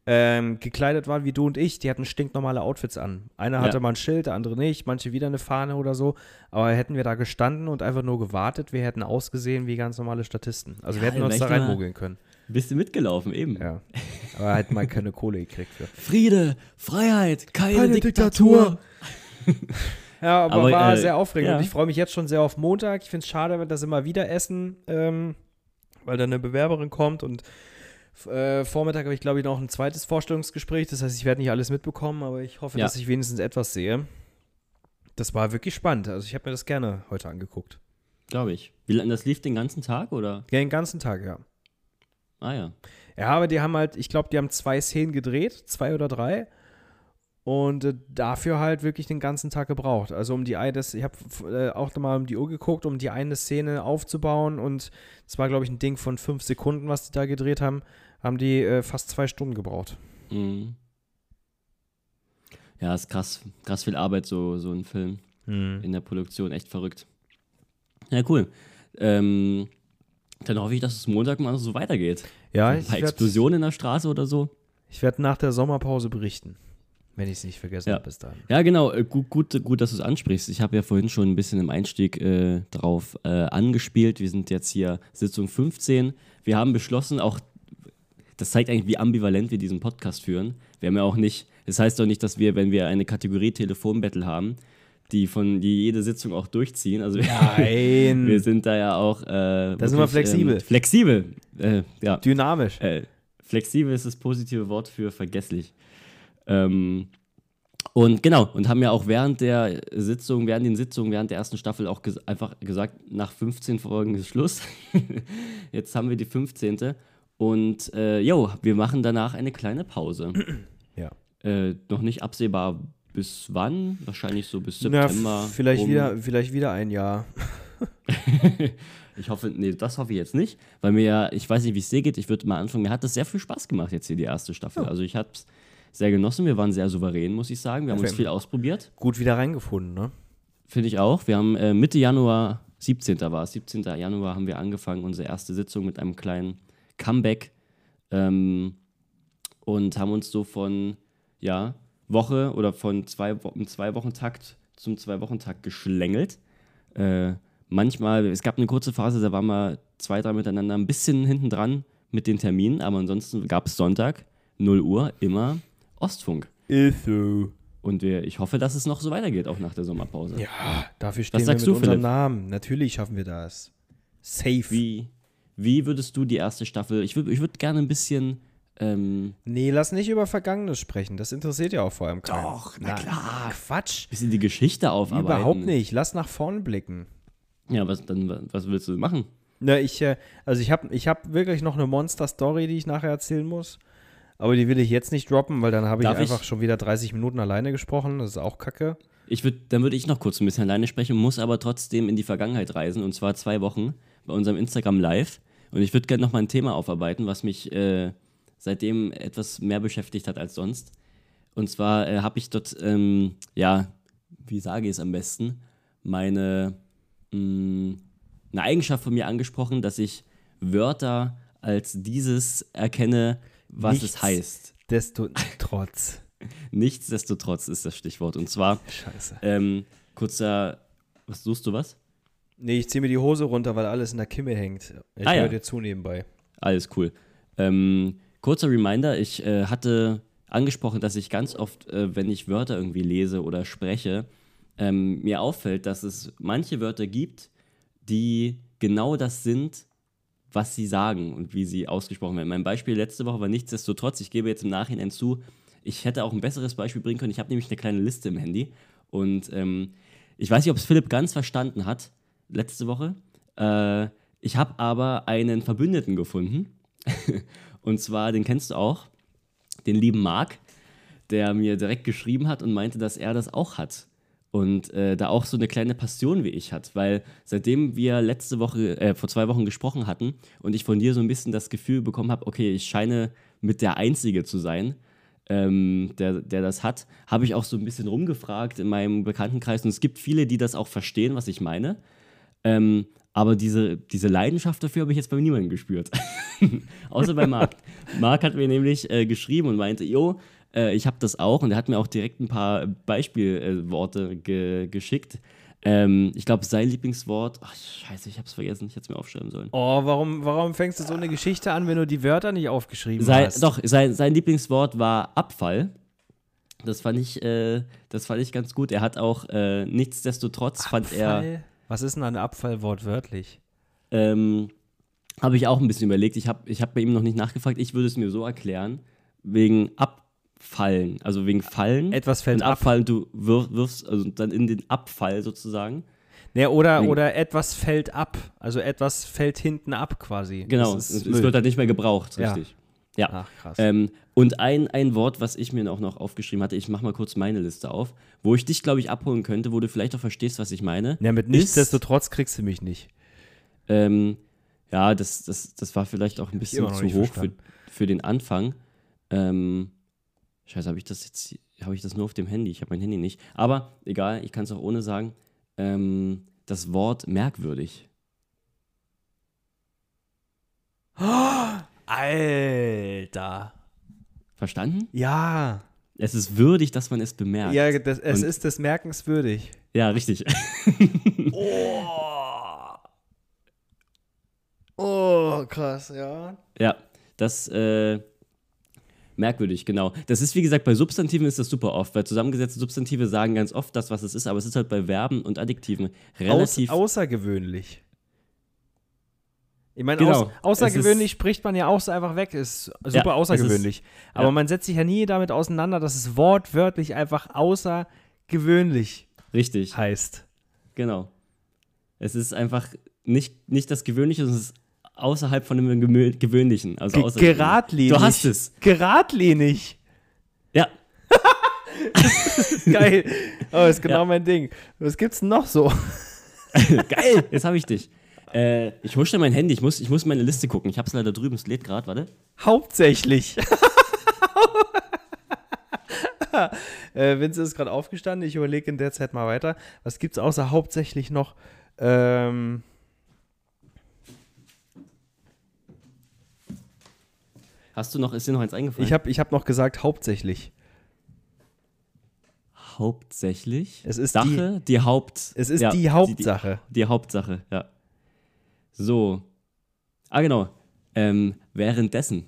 Ähm, gekleidet waren wie du und ich. Die hatten stinknormale Outfits an. Einer Ja. hatte mal ein Schild, der andere nicht. Manche wieder eine Fahne oder so. Aber hätten wir da gestanden und einfach nur gewartet, wir hätten ausgesehen wie ganz normale Statisten. Also wir Ja, hätten uns da reinmogeln können. Bist du mitgelaufen, eben. Ja. Aber halt mal keine Kohle gekriegt für. Friede, Freiheit, keine, Keine Diktatur. *laughs* Ja, aber, Aber, war äh, sehr aufregend. ja. Und ich freue mich jetzt schon sehr auf Montag. Ich finde es schade, dass immer wieder essen, ähm, weil da eine Bewerberin kommt und äh, Vormittag habe ich, glaube ich, noch ein zweites Vorstellungsgespräch. Das heißt, ich werde nicht alles mitbekommen, aber ich hoffe, Ja. dass ich wenigstens etwas sehe. Das war wirklich spannend. Also ich habe mir das gerne heute angeguckt. Glaube ich. Wie lange das lief den ganzen Tag oder? Ja, den ganzen Tag, ja. Ah ja. Ja, aber die haben halt, ich glaube, die haben zwei Szenen gedreht, zwei oder drei. Und äh, dafür halt wirklich den ganzen Tag gebraucht. Also um die eine, ich habe äh, auch nochmal um die Uhr geguckt, um die eine Szene aufzubauen. Und es war, glaube ich, ein Ding von fünf Sekunden, was die da gedreht haben. Haben die äh, fast zwei Stunden gebraucht. Mhm. Ja, ist krass, krass viel Arbeit, so, so ein Film Mhm. in der Produktion. Echt verrückt. Ja, cool. Ähm, dann hoffe ich, dass es Montag mal so weitergeht. Ja, Ein ich paar werde Explosionen in der Straße oder so. werd nach der Sommerpause berichten. Wenn ich es nicht vergessen Ja. habe bis dahin. Ja, genau. Äh, Gut, gut, gut dass du es ansprichst. Ich habe ja vorhin schon ein bisschen im Einstieg äh, drauf äh, angespielt. Wir sind jetzt hier Sitzung 15. Wir haben beschlossen, auch das zeigt eigentlich, wie ambivalent wir diesen Podcast führen. Wir haben ja auch nicht, das heißt doch nicht, dass wir, wenn wir eine Kategorie Telefonbattle haben, die von die jede Sitzung auch durchziehen. Also Nein. *laughs* wir sind da ja auch. Äh, Da sind wir flexibel. Ähm, flexibel. Äh, ja. Dynamisch. Äh, flexibel ist das positive Wort für vergesslich. Ähm, und genau, und haben ja auch während der Sitzung, während den Sitzungen, während der ersten Staffel auch ges einfach gesagt, nach 15 Folgen ist Schluss. *laughs* Jetzt haben wir die 15. Und äh, jo, wir machen danach eine kleine Pause. Ja. Äh, noch nicht absehbar bis wann, wahrscheinlich so bis Na, September. f- vielleicht, rum. wieder, vielleicht wieder ein Jahr. *laughs* Ich hoffe, nee, das hoffe ich jetzt nicht, weil mir ja, ich weiß nicht, wie es dir geht, ich würde mal anfangen, mir hat das sehr viel Spaß gemacht jetzt hier die erste Staffel. Also ich habe es sehr genossen, wir waren sehr souverän, muss ich sagen. Wir haben uns Perfekt. viel ausprobiert, Gut wieder reingefunden, ne? finde ich auch. Wir haben äh, Mitte Januar, 17. war es, 17. Januar haben wir angefangen, unsere erste Sitzung mit einem kleinen Comeback ähm, und haben uns so von, ja, Woche oder von zwei, Wo im Zwei-Wochen-Takt zum Zwei-Wochen-Takt geschlängelt. Äh, manchmal, es gab eine kurze Phase, da waren wir zwei, drei miteinander ein bisschen hinten dran mit den Terminen, aber ansonsten gab es Sonntag, 0 Uhr, immer Ostfunk. Ist so. Und wir, ich hoffe, dass es noch so weitergeht, auch nach der Sommerpause. Ja, dafür stehen wir sagst mit du, unserem Philipp? Namen. Natürlich schaffen wir das. Safe. Wie, wie würdest du die erste Staffel, ich würde ich würd gerne ein bisschen, ähm, Nee, lass nicht über Vergangenes sprechen. Das interessiert ja auch vor allem keinen. Doch, na klar. Quatsch. bisschen die Geschichte aufarbeiten. Überhaupt nicht. Lass nach vorne blicken. Ja, was, dann, was willst du machen? Na, ich, äh, also ich habe ich hab wirklich noch eine Monster-Story, die ich nachher erzählen muss. Aber die will ich jetzt nicht droppen, weil dann habe ich Darf ich? einfach schon wieder 30 Minuten alleine gesprochen. Das ist auch kacke. Ich würd, dann würde ich noch kurz ein bisschen alleine sprechen, muss aber trotzdem in die Vergangenheit reisen und zwar zwei Wochen bei unserem Instagram Live. Und ich würde gerne noch mal ein Thema aufarbeiten, was mich äh, seitdem etwas mehr beschäftigt hat als sonst. Und zwar äh, habe ich dort, ähm, ja, wie sage ich es am besten, meine mh, eine Eigenschaft von mir angesprochen, dass ich Wörter als dieses erkenne, was Nichts. es heißt. Desto trotz. *laughs* Nichtsdestotrotz ist das Stichwort. Und zwar Scheiße. ähm, kurzer, was suchst du was? Nee, ich ziehe mir die Hose runter, weil alles in der Kimme hängt. Ich Ah, ja. höre dir zu nebenbei. Alles cool. Ähm, kurzer Reminder, ich äh, hatte angesprochen, dass ich ganz oft, äh, wenn ich Wörter irgendwie lese oder spreche, ähm, mir auffällt, dass es manche Wörter gibt, die genau das sind, was sie sagen und wie sie ausgesprochen werden. Mein Beispiel letzte Woche war nichtsdestotrotz, ich gebe jetzt im Nachhinein zu, ich hätte auch ein besseres Beispiel bringen können. Ich habe nämlich eine kleine Liste im Handy und ähm, ich weiß nicht, ob es Philipp ganz verstanden hat letzte Woche. Äh, ich habe aber einen Verbündeten gefunden. *laughs* und zwar, den kennst du auch, den lieben Marc, der mir direkt geschrieben hat und meinte, dass er das auch hat. Und äh, da auch so eine kleine Passion wie ich hat, weil seitdem wir letzte Woche, äh, vor zwei Wochen gesprochen hatten und ich von dir so ein bisschen das Gefühl bekommen habe, okay, ich scheine mit der Einzige zu sein, ähm, der, der das hat, habe ich auch so ein bisschen rumgefragt in meinem Bekanntenkreis und es gibt viele, die das auch verstehen, was ich meine. Ähm, aber diese, diese Leidenschaft dafür habe ich jetzt bei niemandem gespürt. *laughs* Außer bei Marc. *laughs* Marc hat mir nämlich äh, geschrieben und meinte, jo, äh, ich habe das auch. Und er hat mir auch direkt ein paar Beispielworte ge geschickt. Ähm, ich glaube, sein Lieblingswort, ach scheiße, ich habe es vergessen, ich hätte es mir aufschreiben sollen. Oh, warum, warum fängst du so eine Geschichte an, wenn du die Wörter nicht aufgeschrieben Sein, hast? doch, sein, sein Lieblingswort war Abfall. Das fand ich, äh, das fand ich ganz gut. Er hat auch äh, nichtsdestotrotz fand er. Was ist denn ein Abfall wortwörtlich? Ähm, habe ich auch ein bisschen überlegt. Ich habe ich hab bei ihm noch nicht nachgefragt. Ich würde es mir so erklären, wegen Abfallen, also wegen Fallen. Etwas fällt und ab. Abfallen, du wirf, wirfst also dann in den Abfall sozusagen. Nee, oder, Wegen- oder etwas fällt ab. Also etwas fällt hinten ab quasi. Genau, es, es wird halt nicht mehr gebraucht, Ja. richtig. Ja. Ach, krass. Ähm, und ein, ein Wort, was ich mir auch noch aufgeschrieben hatte, ich mache mal kurz meine Liste auf, wo ich dich, glaube ich, abholen könnte, wo du vielleicht auch verstehst, was ich meine. ja, mit nichtsdestotrotz kriegst du mich nicht. Ähm, ja, das, das, das war vielleicht auch ein bisschen zu hoch für, für den Anfang. Ähm, scheiße, habe ich das jetzt, habe ich das nur auf dem Handy? Ich habe mein Handy nicht. Aber egal, ich kann es auch ohne sagen. Ähm, das Wort merkwürdig. *gasps* *gasps* Alter. Verstanden? Ja. Es ist würdig, dass man es bemerkt. Ja, das, es Und- ist des Merkens würdig. Ja, richtig. *laughs* Oh. Oh, krass, ja. Ja, das äh, merkwürdig, genau. Das ist wie gesagt bei Substantiven ist das super oft, weil zusammengesetzte Substantive sagen ganz oft das, was es ist, aber es ist halt bei Verben und Adjektiven Aus, relativ. außergewöhnlich. Ich meine, Genau. aus, außergewöhnlich spricht man ja auch so einfach weg, ist super Ja, außergewöhnlich. ist- Aber ja. man setzt sich ja nie damit auseinander, dass es wortwörtlich einfach außergewöhnlich richtig, heißt. genau. Es ist einfach nicht, nicht das Gewöhnliche, sondern es ist außerhalb von dem Gemö Gewöhnlichen. Also Ge geradlinig. Du hast es. Geradlinig. Ja, *laughs* Geil. Oh, ist genau Ja. mein Ding. Was gibt's denn noch so? *laughs* geil, jetzt habe ich dich. Äh, ich hole schnell mein Handy, ich muss, ich muss meine Liste gucken. Ich habe es leider drüben, es lädt gerade, warte. Hauptsächlich. *laughs* äh, Vince ist gerade aufgestanden. Ich überlege in der Zeit mal weiter. Was gibt's außer hauptsächlich noch? Ähm, Hast du noch, ist dir noch eins eingefallen? ich habe ich hab noch gesagt hauptsächlich. Hauptsächlich. Es ist Sache, die, Haupt. Es ist ja, die Hauptsache. Die, die Hauptsache, ja. So. Ah, genau. Ähm, währenddessen.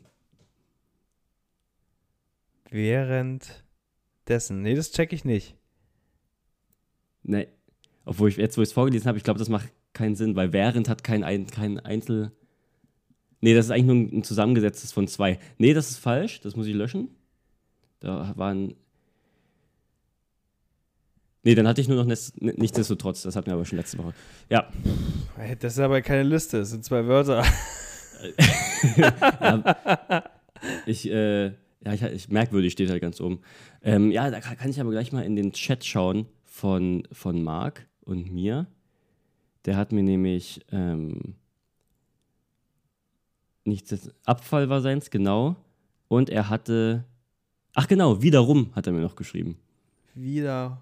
Währenddessen. Nee, das check ich nicht. Ne. Obwohl ich jetzt, wo ich es vorgelesen habe, ich glaube, das macht keinen Sinn, weil während hat kein, ein, kein Einzel. Nee, das ist eigentlich nur ein zusammengesetztes von zwei. Nee, das ist falsch. Das muss ich löschen. Da waren. Nee, dann hatte ich nur noch nichtsdestotrotz. Das hatten wir aber schon letzte Woche. Ja. Das ist aber keine Liste. Das sind zwei Wörter. *laughs* *laughs* Ich, äh, ja, ich, ich merkwürdig steht halt ganz oben. Ähm, ja, da kann, kann ich aber gleich mal in den Chat schauen von, von Marc und mir. Der hat mir nämlich ähm, nichts, Abfall war seins, genau. Und er hatte, ach genau, wiederum hat er mir noch geschrieben. Wiederum.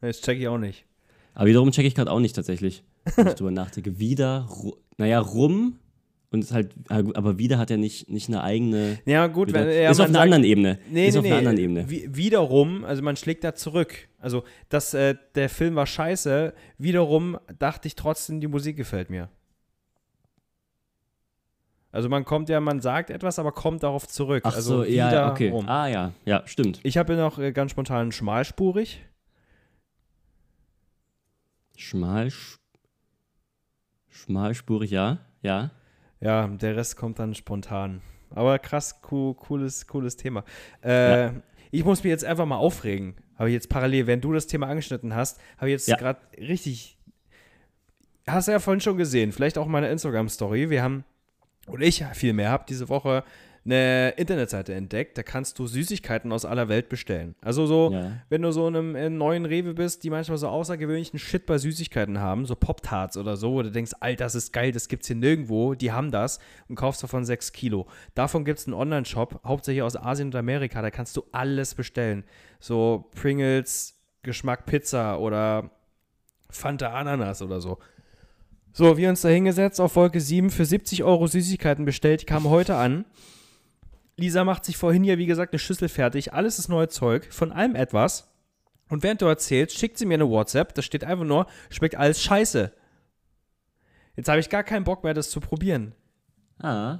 Das check ich auch nicht. Aber wiederum checke ich gerade auch nicht tatsächlich, wenn ich drüber nachdenke. Wieder, ru- naja, rum. Und es ist halt, aber wieder hat er nicht, nicht eine eigene. Ja, gut, Wieder, wenn ja, ist auf einer sagt- anderen Ebene. Nee, ist nee, auf einer nee. anderen Ebene. Wie, wiederum, also man schlägt da zurück. Also, dass äh, der Film war scheiße, wiederum dachte ich trotzdem, die Musik gefällt mir. Also man kommt ja, man sagt etwas, aber kommt darauf zurück. Ach also so, ja, ja, okay. wiederum. Ah, ja, ja, stimmt. Ich habe noch äh, ganz spontan schmalspurig. Schmal, schmalspurig, ja, ja. Ja, der Rest kommt dann spontan. Aber krass, cool, cooles, cooles Thema. Äh, Ich muss mich jetzt einfach mal aufregen. Habe ich jetzt parallel, wenn du das Thema angeschnitten hast, habe ich jetzt Ja. gerade richtig. Hast du ja vorhin schon gesehen, vielleicht auch meine Instagram-Story. Wir haben, oder ich vielmehr, habe diese Woche eine Internetseite entdeckt. Da kannst du Süßigkeiten aus aller Welt bestellen. Also so, Ja. wenn du so in einem, in neuen Rewe bist, die manchmal so außergewöhnlichen Shit bei Süßigkeiten haben, so Pop-Tarts oder so, wo du denkst, Alter, das ist geil, das gibt's hier nirgendwo, die haben das und kaufst davon 6 Kilo. Davon gibt's einen Online-Shop, hauptsächlich aus Asien und Amerika, da kannst du alles bestellen. So Pringles, Geschmack Pizza oder Fanta Ananas oder so. So, wir uns da hingesetzt auf Wolke 7 für 70 Euro Süßigkeiten bestellt, kamen heute an. Lisa macht sich vorhin ja, wie gesagt, eine Schüssel fertig. Alles ist neues Zeug, von allem etwas. Und während du erzählst, schickt sie mir eine WhatsApp, da steht einfach nur, schmeckt alles scheiße. Jetzt habe ich gar keinen Bock mehr, das zu probieren. Ah.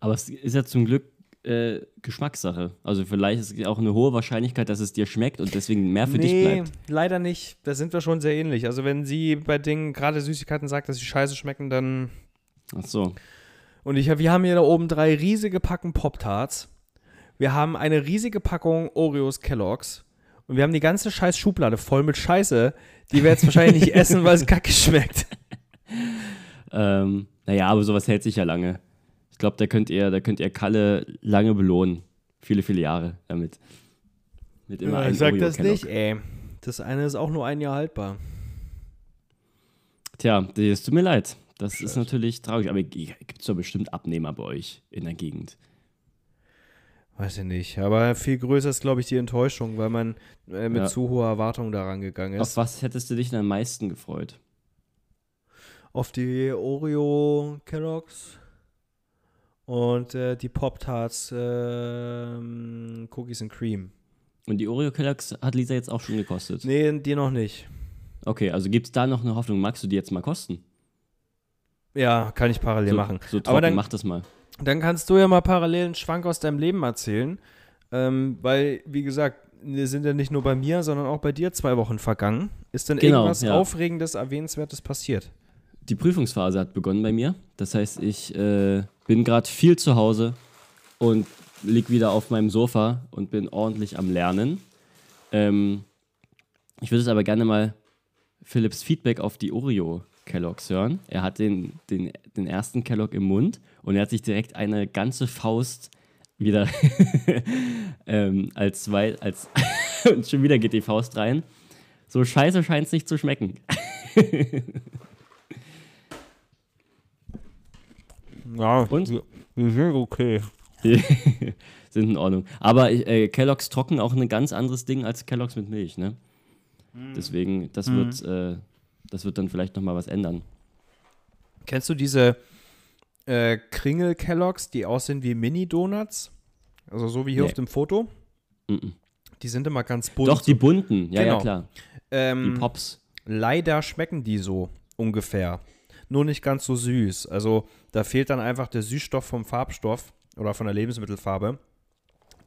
Aber es ist ja zum Glück äh, Geschmackssache. Also vielleicht ist es auch eine hohe Wahrscheinlichkeit, dass es dir schmeckt und deswegen mehr für dich bleibt. leider nicht. Da sind wir schon sehr ähnlich. Also wenn sie bei Dingen, gerade Süßigkeiten sagt, dass sie scheiße schmecken, dann Ach so. Und ich, wir haben hier da oben drei riesige Packen Pop-Tarts. Wir haben eine riesige Packung Oreos Kellogg's. und wir haben die ganze scheiß Schublade voll mit Scheiße, die wir jetzt wahrscheinlich nicht *laughs* essen, weil es kacke schmeckt. Ähm, naja, aber sowas hält sich ja lange. Ich glaube, da könnt ihr, da könnt ihr Kalle lange belohnen. Viele, viele Jahre damit. Mit immer Ja, ich sag das nicht, ey. Das eine ist auch nur ein Jahr haltbar. Tja, es tut mir leid. Das ist natürlich traurig, aber gibt es doch bestimmt Abnehmer bei euch in der Gegend. Weiß ich nicht. Aber viel größer ist, glaube ich, die Enttäuschung, weil man äh, mit Ja. zu hoher Erwartung daran gegangen Auf ist. was hättest du dich denn am meisten gefreut? Auf die Oreo Kelloggs und äh, die Pop-Tarts ähm, Cookies and Cream. Und die Oreo Kelloggs hat Lisa jetzt auch schon gekostet. Nee, die noch nicht. Okay, also gibt es da noch eine Hoffnung? Magst du die jetzt mal kosten? Ja, kann ich parallel so, machen. So trocken, Aber dann- mach das mal. Dann kannst du ja mal parallel einen Schwank aus deinem Leben erzählen. Ähm, weil, wie gesagt, wir sind ja nicht nur bei mir, sondern auch bei dir zwei Wochen vergangen. Ist denn Genau, irgendwas ja. Aufregendes, Erwähnenswertes passiert? Die Prüfungsphase hat begonnen bei mir. Das heißt, ich äh, bin gerade viel zu Hause und lieg wieder auf meinem Sofa und bin ordentlich am Lernen. Ähm, ich würde es aber gerne mal Philips Feedback auf die Oreo Kelloggs hören. Er hat den, den, den ersten Kellogg im Mund und er hat sich direkt eine ganze Faust wieder *laughs* ähm, als zwei, als *laughs* und schon wieder geht die Faust rein. So scheiße scheint es nicht zu schmecken. *laughs* Ja, Und? die sind okay. *laughs* sind in Ordnung. Aber äh, Kellogg's trocken auch ein ganz anderes Ding als Kellogg's mit Milch, ne? Deswegen, das wird, äh, das wird dann vielleicht nochmal was ändern. Kennst du diese äh, Kringel-Kelloggs, die aussehen wie Mini-Donuts? Also so wie hier Nee. auf dem Foto. Mhm. Die sind immer ganz bunt. Doch, die bunten, ja, ja, Genau. klar. Die ähm, Pops. Leider schmecken die so ungefähr. Nur nicht ganz so süß. Also da fehlt dann einfach der Süßstoff vom Farbstoff oder von der Lebensmittelfarbe.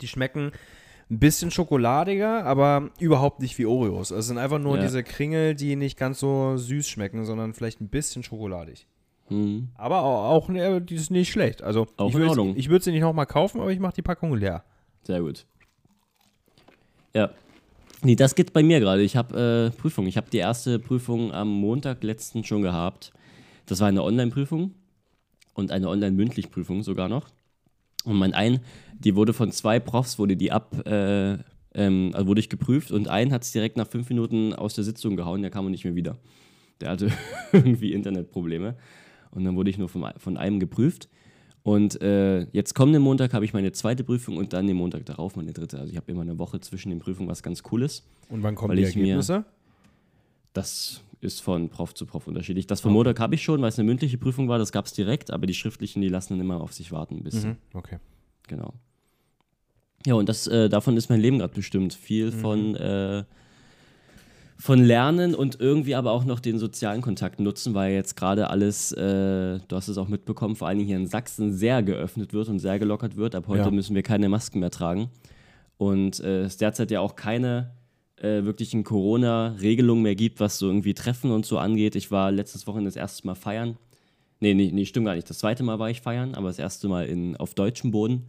Die schmecken ein bisschen schokoladiger, aber überhaupt nicht wie Oreos. Also es sind einfach nur Ja. diese Kringel, die nicht ganz so süß schmecken, sondern vielleicht ein bisschen schokoladig. Mhm. Aber auch, auch ne, die ist nicht schlecht. Also Auch ich würde sie nicht nochmal kaufen, aber ich mache die Packung leer. Sehr gut. Ja. Nee, das geht bei mir gerade. Ich habe äh, Prüfung. Ich habe die erste Prüfung am Montag letzten schon gehabt. Das war eine Online-Prüfung und eine Online-Mündlich-Prüfung sogar noch. Und mein ein, die wurde von zwei Profs, wurde die ab, äh, ähm, also wurde ich geprüft und ein hat es direkt nach fünf Minuten aus der Sitzung gehauen, der kam auch nicht mehr wieder. Der hatte *laughs* irgendwie Internetprobleme. Und dann wurde ich nur von, von einem geprüft. Und äh, jetzt kommenden Montag habe ich meine zweite Prüfung und dann den Montag darauf meine dritte. Also ich habe immer eine Woche zwischen den Prüfungen, was ganz cool ist. Und wann kommen die Ergebnisse? Das ist von Prof zu Prof unterschiedlich. Das von Montag habe ich schon, weil es eine mündliche Prüfung war, das gab es direkt, aber die schriftlichen, die lassen dann immer auf sich warten ein bisschen. Mhm. Okay. Genau. Ja, und das, äh, davon ist mein Leben gerade bestimmt. Viel von, äh, von Lernen und irgendwie aber auch noch den sozialen Kontakt nutzen, weil jetzt gerade alles, äh, du hast es auch mitbekommen, vor allen Dingen hier in Sachsen sehr geöffnet wird und sehr gelockert wird. Ab heute Ja. müssen wir keine Masken mehr tragen. Und äh, es derzeit ja auch keine äh, wirklichen Corona-Regelungen mehr gibt, was so irgendwie Treffen und so angeht. Ich war letztes Wochenende das erste Mal feiern. Nee, nee, nee, stimmt gar nicht. Das zweite Mal war ich feiern, aber das erste Mal in, auf deutschem Boden.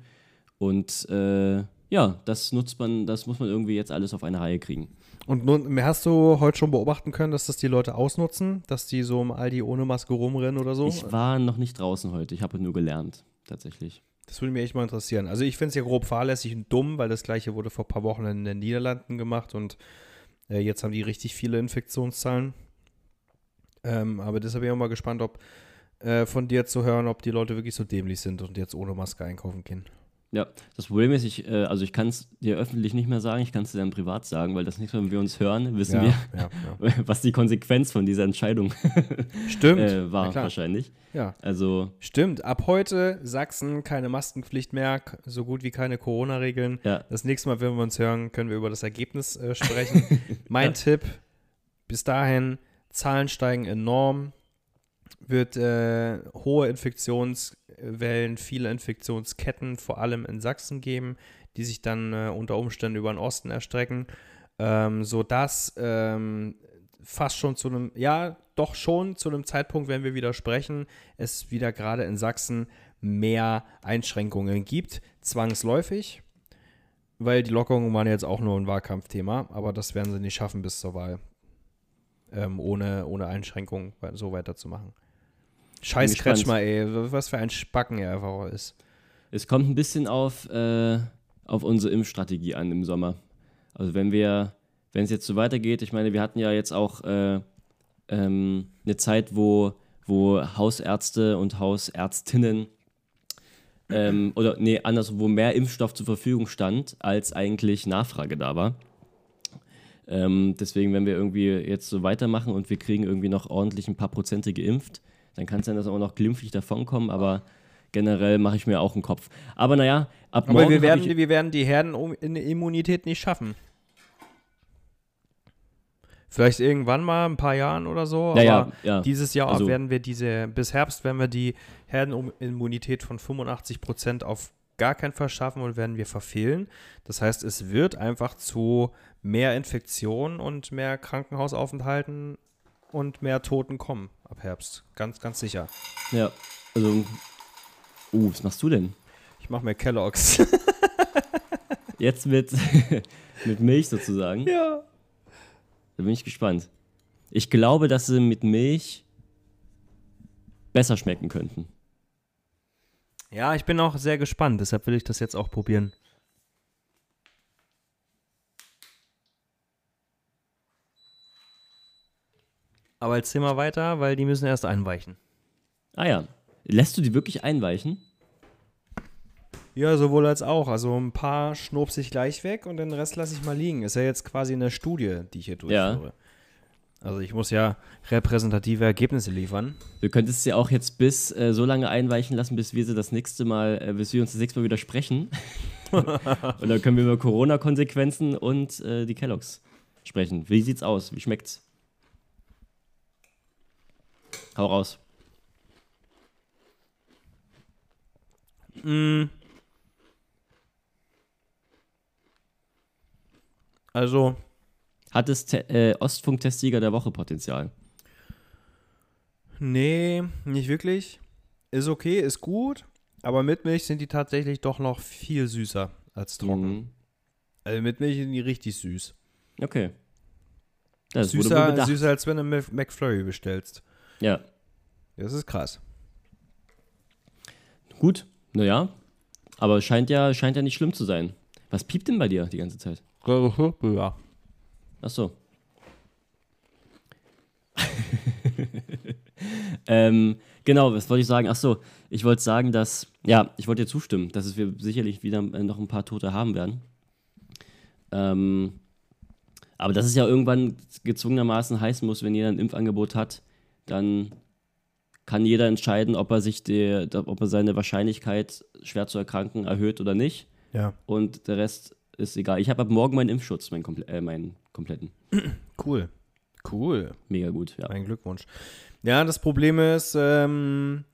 Und äh, ja, das nutzt man, das muss man irgendwie jetzt alles auf eine Reihe kriegen. Und nun, hast du heute schon beobachten können, dass das die Leute ausnutzen, dass die so im Aldi ohne Maske rumrennen oder so? Ich war noch nicht draußen heute, ich habe nur gelernt, tatsächlich. Das würde mich echt mal interessieren. Also ich finde es ja grob fahrlässig und dumm, weil das gleiche wurde vor ein paar Wochen in den Niederlanden gemacht und äh, jetzt haben die richtig viele Infektionszahlen. Ähm, aber deshalb bin ich auch mal gespannt, ob äh, von dir zu hören, ob die Leute wirklich so dämlich sind und jetzt ohne Maske einkaufen gehen. Ja, das Problem ist, ich, äh, also ich kann es dir öffentlich nicht mehr sagen, ich kann es dir dann privat sagen, weil das nächste Mal, wenn wir uns hören, wissen ja, ja, wir, *laughs* was die Konsequenz von dieser Entscheidung ja. Stimmt. äh, war wahrscheinlich. Ja. Also, Stimmt. Ab heute Sachsen keine Maskenpflicht mehr, so gut wie keine Corona-Regeln. ja, Das nächste Mal, wenn wir uns hören, können wir über das Ergebnis äh, sprechen. *laughs* mein Tipp, bis dahin, Zahlen steigen enorm, wird äh, hohe Infektionswellen, viele Infektionsketten, vor allem in Sachsen geben, die sich dann äh, unter Umständen über den Osten erstrecken, ähm, sodass ähm, fast schon zu einem, ja, doch schon zu einem Zeitpunkt, wenn wir wieder sprechen, es wieder gerade in Sachsen mehr Einschränkungen gibt, zwangsläufig. weil die Lockerungen waren jetzt auch nur ein Wahlkampfthema, aber das werden sie nicht schaffen bis zur Wahl. Ähm, ohne, ohne Einschränkungen so weiterzumachen. Scheiß gespannt. Kretschmer, ey, was für ein Spacken er einfach ist. Es kommt ein bisschen auf, äh, auf unsere Impfstrategie an im Sommer. Also wenn wir, wenn es jetzt so weitergeht, ich meine, wir hatten ja jetzt auch äh, ähm, eine Zeit, wo, wo Hausärzte und Hausärztinnen ähm, oder nee, andersrum, wo mehr Impfstoff zur Verfügung stand, als eigentlich Nachfrage da war. Ähm, deswegen, wenn wir irgendwie jetzt so weitermachen und wir kriegen irgendwie noch ordentlich ein paar Prozente geimpft, dann kann es sein, dass auch noch glimpflich davonkommen, aber generell mache ich mir auch einen Kopf. Aber naja, ab Aber morgen wir werden, wir werden die Herdenimmunität nicht schaffen. Vielleicht irgendwann mal, ein paar Jahren oder so. Ja, ja, aber ja. dieses Jahr Also- werden wir diese, bis Herbst werden wir die Herdenimmunität von 85 Prozent auf gar keinen Fall schaffen und werden wir verfehlen. Das heißt, es wird einfach zu mehr Infektionen und mehr Krankenhausaufenthalten und mehr Toten kommen ab Herbst. Ganz, ganz sicher. Ja, also. Uh, was machst du denn? Ich mache mir Kellogg's. *laughs* Jetzt mit, *laughs* mit Milch sozusagen. ja. Da bin ich gespannt. Ich glaube, dass sie mit Milch besser schmecken könnten. Ja, ich bin auch sehr gespannt, deshalb will ich das jetzt auch probieren. Aber erzähl mal weiter, weil die müssen erst einweichen. Ah ja. Lässt du die wirklich einweichen? Ja, sowohl als auch. Also ein paar schnopse ich gleich weg und den Rest lasse ich mal liegen. Ist ja jetzt quasi eine Studie, die ich hier durchführe. Also ich muss ja repräsentative Ergebnisse liefern. Du könntest sie auch jetzt bis äh, so lange einweichen lassen, bis wir sie das nächste Mal, äh, bis wir uns das nächste Mal wieder sprechen. *laughs* und dann können wir über Corona-Konsequenzen und äh, die Kelloggs sprechen. Wie sieht's aus? Wie schmeckt's? Hau raus. Mm. Also, Hat es Te äh, Ostfunk-Testsieger der Woche Potenzial? nee, nicht wirklich. Ist okay, ist gut. Aber mit Milch sind die tatsächlich doch noch viel süßer als trocken. Mhm. Also mit Milch sind die richtig süß. Okay. Das Süßer, süßer, als wenn du Mc- McFlurry bestellst. Ja. Das ist krass. Gut, naja. Aber scheint ja, scheint ja nicht schlimm zu sein. Was piept denn bei dir die ganze Zeit? Ja. Ach so. *laughs* ähm, genau, was wollte ich sagen? Ach so, ich wollte sagen, dass, ja, ich wollte dir zustimmen, dass wir sicherlich wieder äh, noch ein paar Tote haben werden. Ähm, aber dass es ja irgendwann gezwungenermaßen heißen muss, wenn jeder ein Impfangebot hat, dann kann jeder entscheiden, ob er sich die, ob er seine Wahrscheinlichkeit, schwer zu erkranken, erhöht oder nicht. Ja, Und der Rest ist egal. Ich habe ab morgen meinen Impfschutz, meinen, komple äh, meinen kompletten. *clears throat* cool. Cool. Mega gut, ja. Mein Glückwunsch. Ja, das Problem ist, ähm,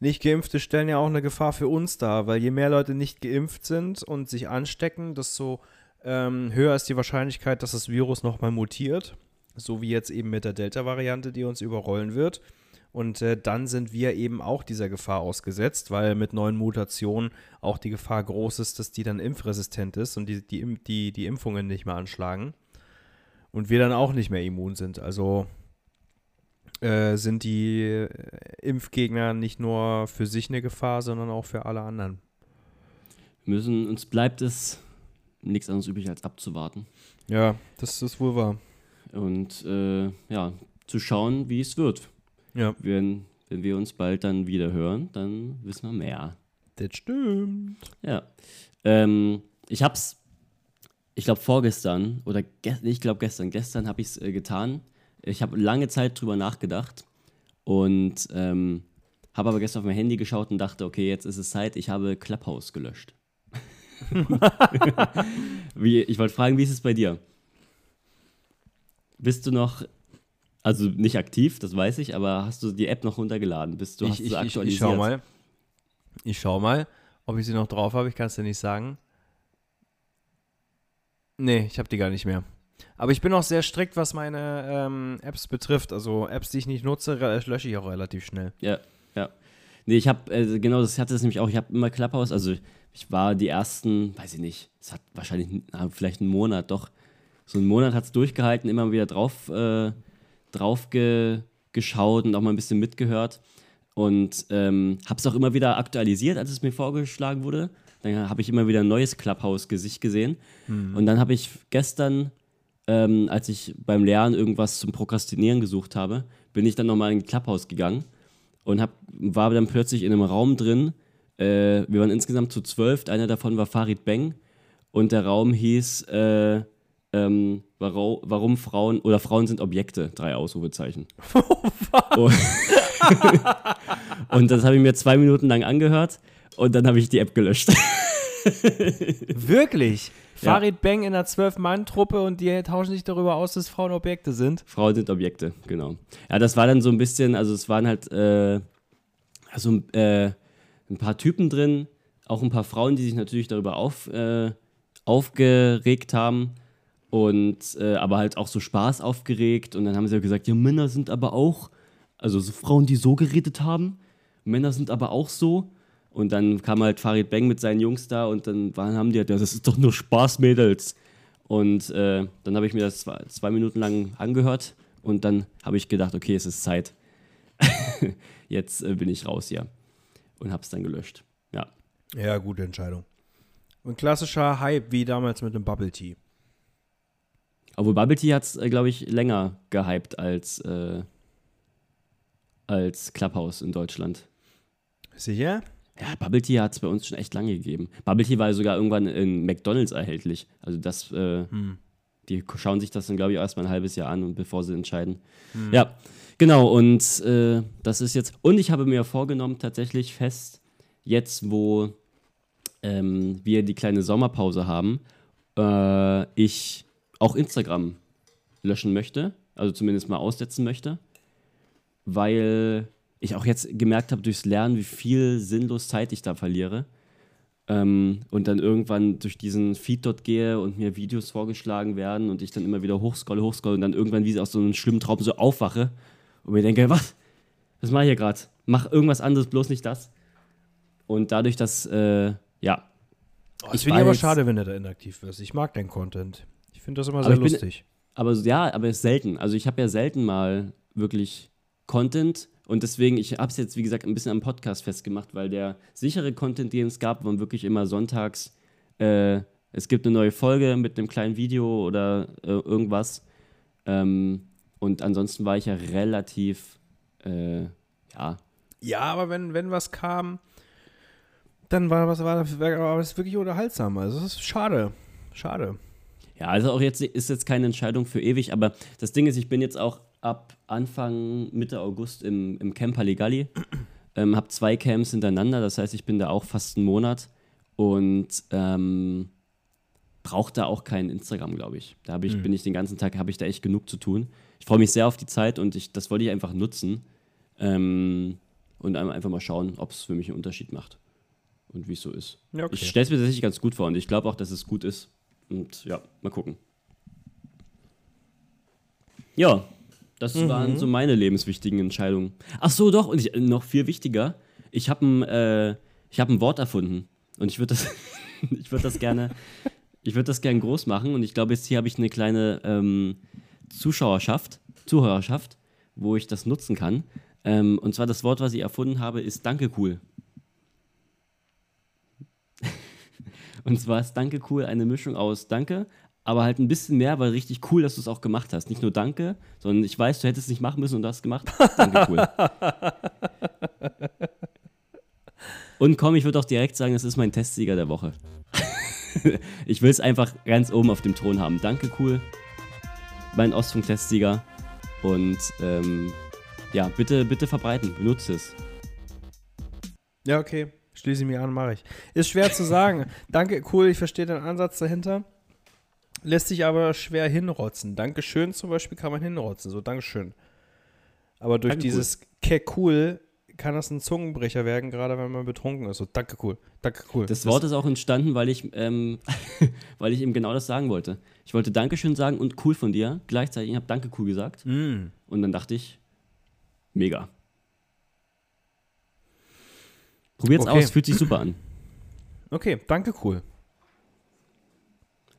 nicht Geimpfte stellen ja auch eine Gefahr für uns dar, weil je mehr Leute nicht geimpft sind und sich anstecken, desto ähm, höher ist die Wahrscheinlichkeit, dass das Virus nochmal mutiert. So wie jetzt eben mit der Delta-Variante, die uns überrollen wird. Und äh, dann sind wir eben auch dieser Gefahr ausgesetzt, weil mit neuen Mutationen auch die Gefahr groß ist, dass die dann impfresistent ist und die, die, die, die Impfungen nicht mehr anschlagen. Und wir dann auch nicht mehr immun sind. Also äh, sind die äh, Impfgegner nicht nur für sich eine Gefahr, sondern auch für alle anderen. Wir müssen, uns bleibt es nichts anderes übrig, als abzuwarten. Ja, das ist wohl wahr. Und äh, ja, zu schauen, wie es wird. Ja, Wenn, wenn wir uns bald dann wieder hören, dann wissen wir mehr. das stimmt. Ja. Ähm, ich hab's, ich glaube vorgestern oder ge ich glaube gestern, gestern habe ich es äh, getan. Ich habe lange Zeit drüber nachgedacht und ähm, habe aber gestern auf mein Handy geschaut und dachte, okay, jetzt ist es Zeit, ich habe Clubhouse gelöscht. *laughs* *laughs* wie, ich wollte fragen, wie ist es bei dir? Bist du noch, also nicht aktiv, das weiß ich, aber hast du die App noch runtergeladen? Bist du, hast ich, du ich, ich, aktualisiert? ich schau mal. Ich schau mal, ob ich sie noch drauf habe. Ich kann es dir nicht sagen. Nee, ich habe die gar nicht mehr. Aber ich bin auch sehr strikt, was meine ähm, Apps betrifft. Also Apps, die ich nicht nutze, lösche ich auch relativ schnell. Ja, ja. Nee, ich habe, äh, genau, das hatte es nämlich auch. Ich habe immer Clubhouse, also ich war die ersten, weiß ich nicht, es hat wahrscheinlich na, vielleicht einen Monat, doch. So einen Monat hat es durchgehalten, immer wieder drauf, äh, drauf ge, geschaut und auch mal ein bisschen mitgehört. Und ähm, habe es auch immer wieder aktualisiert, als es mir vorgeschlagen wurde. Dann habe ich immer wieder ein neues Clubhouse-Gesicht gesehen. Mhm. Und dann habe ich gestern, ähm, als ich beim Lernen irgendwas zum Prokrastinieren gesucht habe, bin ich dann nochmal in Clubhouse gegangen und hab, war dann plötzlich in einem Raum drin. Äh, wir waren insgesamt zu zwölf. Einer davon war Farid Beng. Und der Raum hieß äh, ähm, warum, warum, Frauen oder Frauen sind Objekte, drei Ausrufezeichen. *laughs* und, *laughs* und das habe ich mir zwei Minuten lang angehört und dann habe ich die App gelöscht. *laughs* Wirklich? Ja. Farid Bang in einer Zwölf-Mann-Truppe und die tauschen sich darüber aus, dass Frauen Objekte sind? Frauen sind Objekte, genau. Ja, das war dann so ein bisschen, also es waren halt äh, also, äh, ein paar Typen drin, auch ein paar Frauen, die sich natürlich darüber auf, äh, aufgeregt haben und äh, aber halt auch so Spaß aufgeregt und dann haben sie ja gesagt, ja, Männer sind aber auch, also so Frauen, die so geredet haben, Männer sind aber auch so und dann kam halt Farid Bang mit seinen Jungs da und dann waren, haben die halt, ja, das ist doch nur Spaß, Mädels. Und äh, dann habe ich mir das zwei, zwei, Minuten lang angehört und dann habe ich gedacht, okay, es ist Zeit. *laughs* Jetzt äh, bin ich raus hier und habe es dann gelöscht. Ja. Ja, gute Entscheidung. Ein klassischer Hype wie damals mit dem Bubble Tea. Obwohl Bubble Tea hat es, äh, glaube ich, länger gehypt als, äh, als Clubhouse in Deutschland. Sicher? Ja, Bubble Tea hat es bei uns schon echt lange gegeben. Bubble Tea war sogar irgendwann in McDonalds erhältlich. Also das, äh, hm. die schauen sich das dann, glaube ich, erstmal ein halbes Jahr an, bevor sie entscheiden. Hm. Ja, genau. Und äh, das ist jetzt. Und ich habe mir vorgenommen, tatsächlich fest, jetzt wo ähm, wir die kleine Sommerpause haben, äh, ich auch Instagram löschen möchte, also zumindest mal aussetzen möchte, weil ich auch jetzt gemerkt habe durchs Lernen, wie viel sinnlos Zeit ich da verliere. Ähm, und dann irgendwann durch diesen Feed dort gehe und mir Videos vorgeschlagen werden und ich dann immer wieder hochscrolle, hochscrolle und dann irgendwann wie aus so einem schlimmen Traum so aufwache und mir denke, was? Was mache ich hier gerade? Mach irgendwas anderes, bloß nicht das. Und dadurch, dass, äh, ja. Oh, ich finde aber schade, wenn du da inaktiv wirst. Ich mag deinen Content. Finde das immer sehr lustig. Bin, aber ja, aber es ist selten. Also ich habe ja selten mal wirklich Content und deswegen, ich habe es jetzt, wie gesagt, ein bisschen am Podcast festgemacht, weil der sichere Content, den es gab, waren wirklich immer sonntags. Äh, es gibt eine neue Folge mit einem kleinen Video oder äh, irgendwas. Ähm, und ansonsten war ich ja relativ, äh, ja. Ja, aber wenn, wenn was kam, dann war, was, war, war das wirklich unterhaltsam. Also, das ist schade. Schade. Ja, also auch jetzt ist jetzt keine Entscheidung für ewig, aber das Ding ist, ich bin jetzt auch ab Anfang, Mitte August im, im Camp Halligalli. *clears throat* Ähm, habe zwei Camps hintereinander, das heißt, ich bin da auch fast einen Monat und ähm, brauche da auch kein Instagram, glaube ich. Da ich, mhm. bin ich den ganzen Tag, habe ich da echt genug zu tun. Ich freue mich sehr auf die Zeit und ich, das wollte ich einfach nutzen ähm, und einfach mal schauen, ob es für mich einen Unterschied macht und wie es so ist. Ja, okay. Ich stelle es mir tatsächlich ganz gut vor und ich glaube auch, dass es gut ist. Und ja, mal gucken. Ja, das mhm. waren so meine lebenswichtigen Entscheidungen. Ach so, doch, und ich, noch viel wichtiger, ich habe ein, äh, hab ein Wort erfunden. Und ich würde das, *laughs* ich würd das gerne, ich würde das gerne groß machen. Und ich glaube, jetzt hier habe ich eine kleine ähm, Zuschauerschaft, Zuhörerschaft, wo ich das nutzen kann. Ähm, und zwar das Wort, was ich erfunden habe, ist Danke cool. Und zwar ist Danke cool eine Mischung aus Danke, aber halt ein bisschen mehr, weil richtig cool, dass du es auch gemacht hast. Nicht nur danke, sondern ich weiß, du hättest es nicht machen müssen und du hast es gemacht. Danke, cool. *laughs* und komm, ich würde auch direkt sagen, das ist mein Testsieger der Woche. *laughs* ich will es einfach ganz oben auf dem Thron haben. Danke, cool. Mein Ostfunk-Testsieger. Und ähm, ja, bitte, bitte verbreiten, benutze es. Ja, okay. Schließe ich mich an, mache ich. Ist schwer zu sagen. *laughs* Danke, cool, ich verstehe den Ansatz dahinter. Lässt sich aber schwer hinrotzen. Dankeschön zum Beispiel kann man hinrotzen, so Dankeschön. Aber durch danke dieses cool. cool kann das ein Zungenbrecher werden, gerade wenn man betrunken ist. So, danke cool, danke cool. Das, das Wort ist auch entstanden, weil ich, ähm, *laughs* weil ich ihm genau das sagen wollte. Ich wollte Dankeschön sagen und cool von dir. Gleichzeitig, ich habe Danke cool gesagt. Mm. Und dann dachte ich, mega. Probiert's Okay. aus, fühlt sich super an. Okay, danke, cool.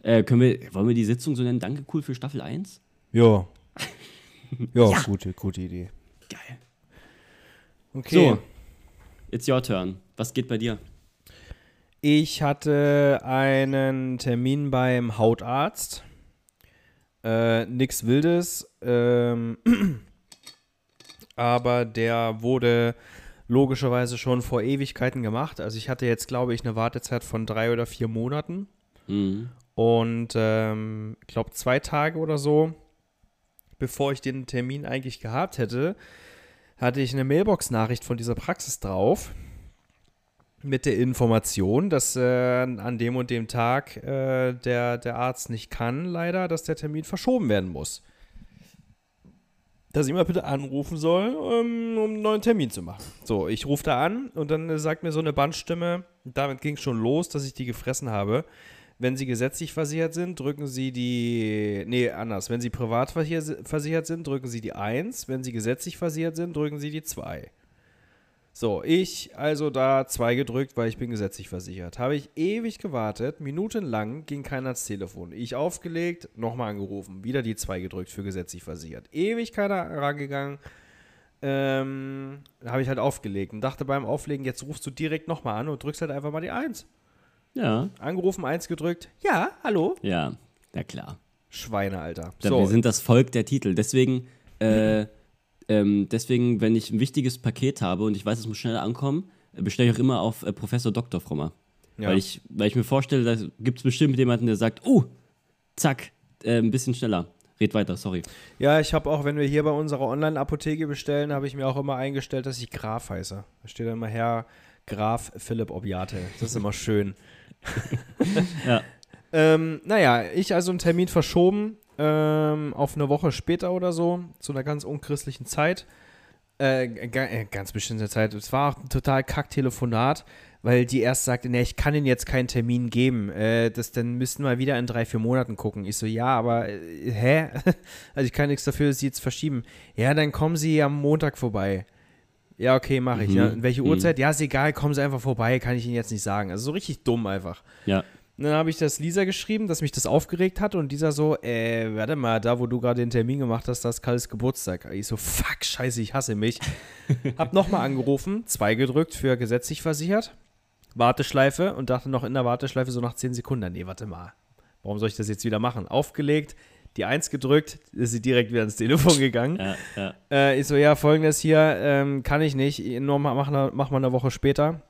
Äh, können wir, wollen wir die Sitzung so nennen? Danke cool für Staffel 1? Ja. *laughs* Ja, Gute, gute Idee. Geil. Okay. So, it's your turn. Was geht bei dir? Ich hatte einen Termin beim Hautarzt. Äh, nix Wildes. Ähm, *clears throat* aber der wurde logischerweise schon vor Ewigkeiten gemacht. Also ich hatte jetzt, glaube ich, eine Wartezeit von drei oder vier Monaten. Mhm. Und ähm, ich glaube, zwei Tage oder so, bevor ich den Termin eigentlich gehabt hätte, hatte ich eine Mailbox-Nachricht von dieser Praxis drauf. Mit der Information, dass äh, an dem und dem Tag äh, der, der Arzt nicht kann, leider, dass der Termin verschoben werden muss. Dass ich mal bitte anrufen soll, ähm, um einen neuen Termin zu machen. So, ich rufe da an und dann äh, sagt mir so eine Bandstimme, damit ging es schon los, dass ich die gefressen habe. Wenn Sie gesetzlich versichert sind, drücken Sie die. Nee, anders. Wenn Sie privat versicher- versichert sind, drücken Sie die 1. Wenn Sie gesetzlich versichert sind, drücken Sie die 2. So, ich also da 2 gedrückt, weil ich bin gesetzlich versichert. Habe ich ewig gewartet, minutenlang ging keiner ans Telefon. Ich aufgelegt, nochmal angerufen, wieder die 2 gedrückt für gesetzlich versichert. Ewig keiner rangegangen. Ähm, habe ich halt aufgelegt und dachte beim Auflegen, jetzt rufst du direkt nochmal an und drückst halt einfach mal die 1. Ja. Angerufen, 1 gedrückt. Ja, hallo? Ja, na klar. Schweine, Alter. So, Wir sind das Volk der Titel. Deswegen, äh, ähm, deswegen, wenn ich ein wichtiges Paket habe und ich weiß, es muss schnell ankommen, äh, bestelle ich auch immer auf äh, Professor Dr. Frommer. ja. Weil, ich, weil ich mir vorstelle, da gibt es bestimmt jemanden, der sagt, oh, zack, äh, ein bisschen schneller. Red weiter, sorry. ja, ich habe auch, wenn wir hier bei unserer Online-Apotheke bestellen, habe ich mir auch immer eingestellt, dass ich Graf heiße. Da steht dann immer Herr Graf Philipp Obiate. Das ist immer schön. *laughs* Ja. *laughs* Ähm, naja, ich also einen Termin verschoben ähm, auf eine Woche später oder so, zu einer ganz unchristlichen Zeit. Äh, äh, ganz bestimmte Zeit. Es war auch ein total kack Telefonat, weil die erst sagte, ne, ich kann Ihnen jetzt keinen Termin geben. Äh, das dann müssten wir wieder in drei, vier Monaten gucken. Ich so, ja, aber äh, hä? *laughs* also ich kann nichts dafür, dass Sie jetzt verschieben. Ja, dann kommen Sie am Montag vorbei. Ja, okay, mache ich. Mhm. Ja. In welche Mhm. Uhrzeit? Ja, ist egal, kommen Sie einfach vorbei, kann ich Ihnen jetzt nicht sagen. Also so richtig dumm einfach. Ja. Und dann habe ich das Lisa geschrieben, dass mich das aufgeregt hat und dieser so, äh, warte mal, da wo du gerade den Termin gemacht hast, das ist Kalles Geburtstag. Ich so, fuck, scheiße, ich hasse mich. *laughs* hab nochmal angerufen, zwei gedrückt für gesetzlich versichert, Warteschleife und dachte noch in der Warteschleife so nach 10 Sekunden, nee, warte mal, warum soll ich das jetzt wieder machen? Aufgelegt, die Eins gedrückt, ist sie direkt wieder ins Telefon gegangen. Ja, ja. Äh, ich so, ja, folgendes hier, ähm, kann ich nicht, nur mach, ne- mach mal eine Woche später.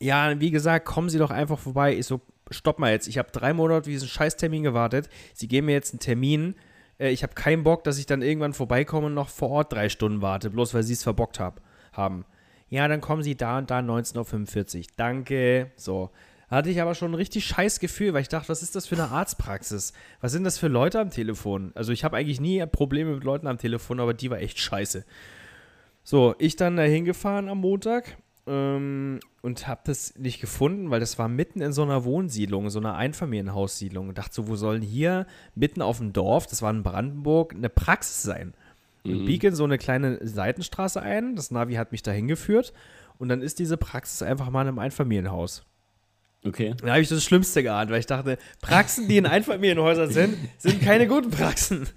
Ja, wie gesagt, kommen Sie doch einfach vorbei. Ich so, stopp mal jetzt, ich habe drei Monate auf diesen Scheißtermin gewartet. Sie geben mir jetzt einen Termin. Äh, ich habe keinen Bock, dass ich dann irgendwann vorbeikomme und noch vor Ort drei Stunden warte, bloß weil Sie es verbockt hab, haben. Ja, dann kommen Sie da und da 19.45 Uhr. Danke. So. Hatte ich aber schon ein richtig scheiß Gefühl, weil ich dachte, was ist das für eine Arztpraxis? Was sind das für Leute am Telefon? Also ich habe eigentlich nie Probleme mit Leuten am Telefon, aber die war echt scheiße. So, ich dann da hingefahren am Montag ähm, und habe das nicht gefunden, weil das war mitten in so einer Wohnsiedlung, so einer Einfamilienhaussiedlung. Und dachte so, wo soll denn hier mitten auf dem Dorf, das war in Brandenburg, eine Praxis sein? Und biege in so eine kleine Seitenstraße ein. Das Navi hat mich da hingeführt. Und dann ist diese Praxis einfach mal in einem Einfamilienhaus. Okay. Da habe ich das Schlimmste geahnt, weil ich dachte, Praxen, die in Einfamilienhäusern sind, sind keine guten Praxen.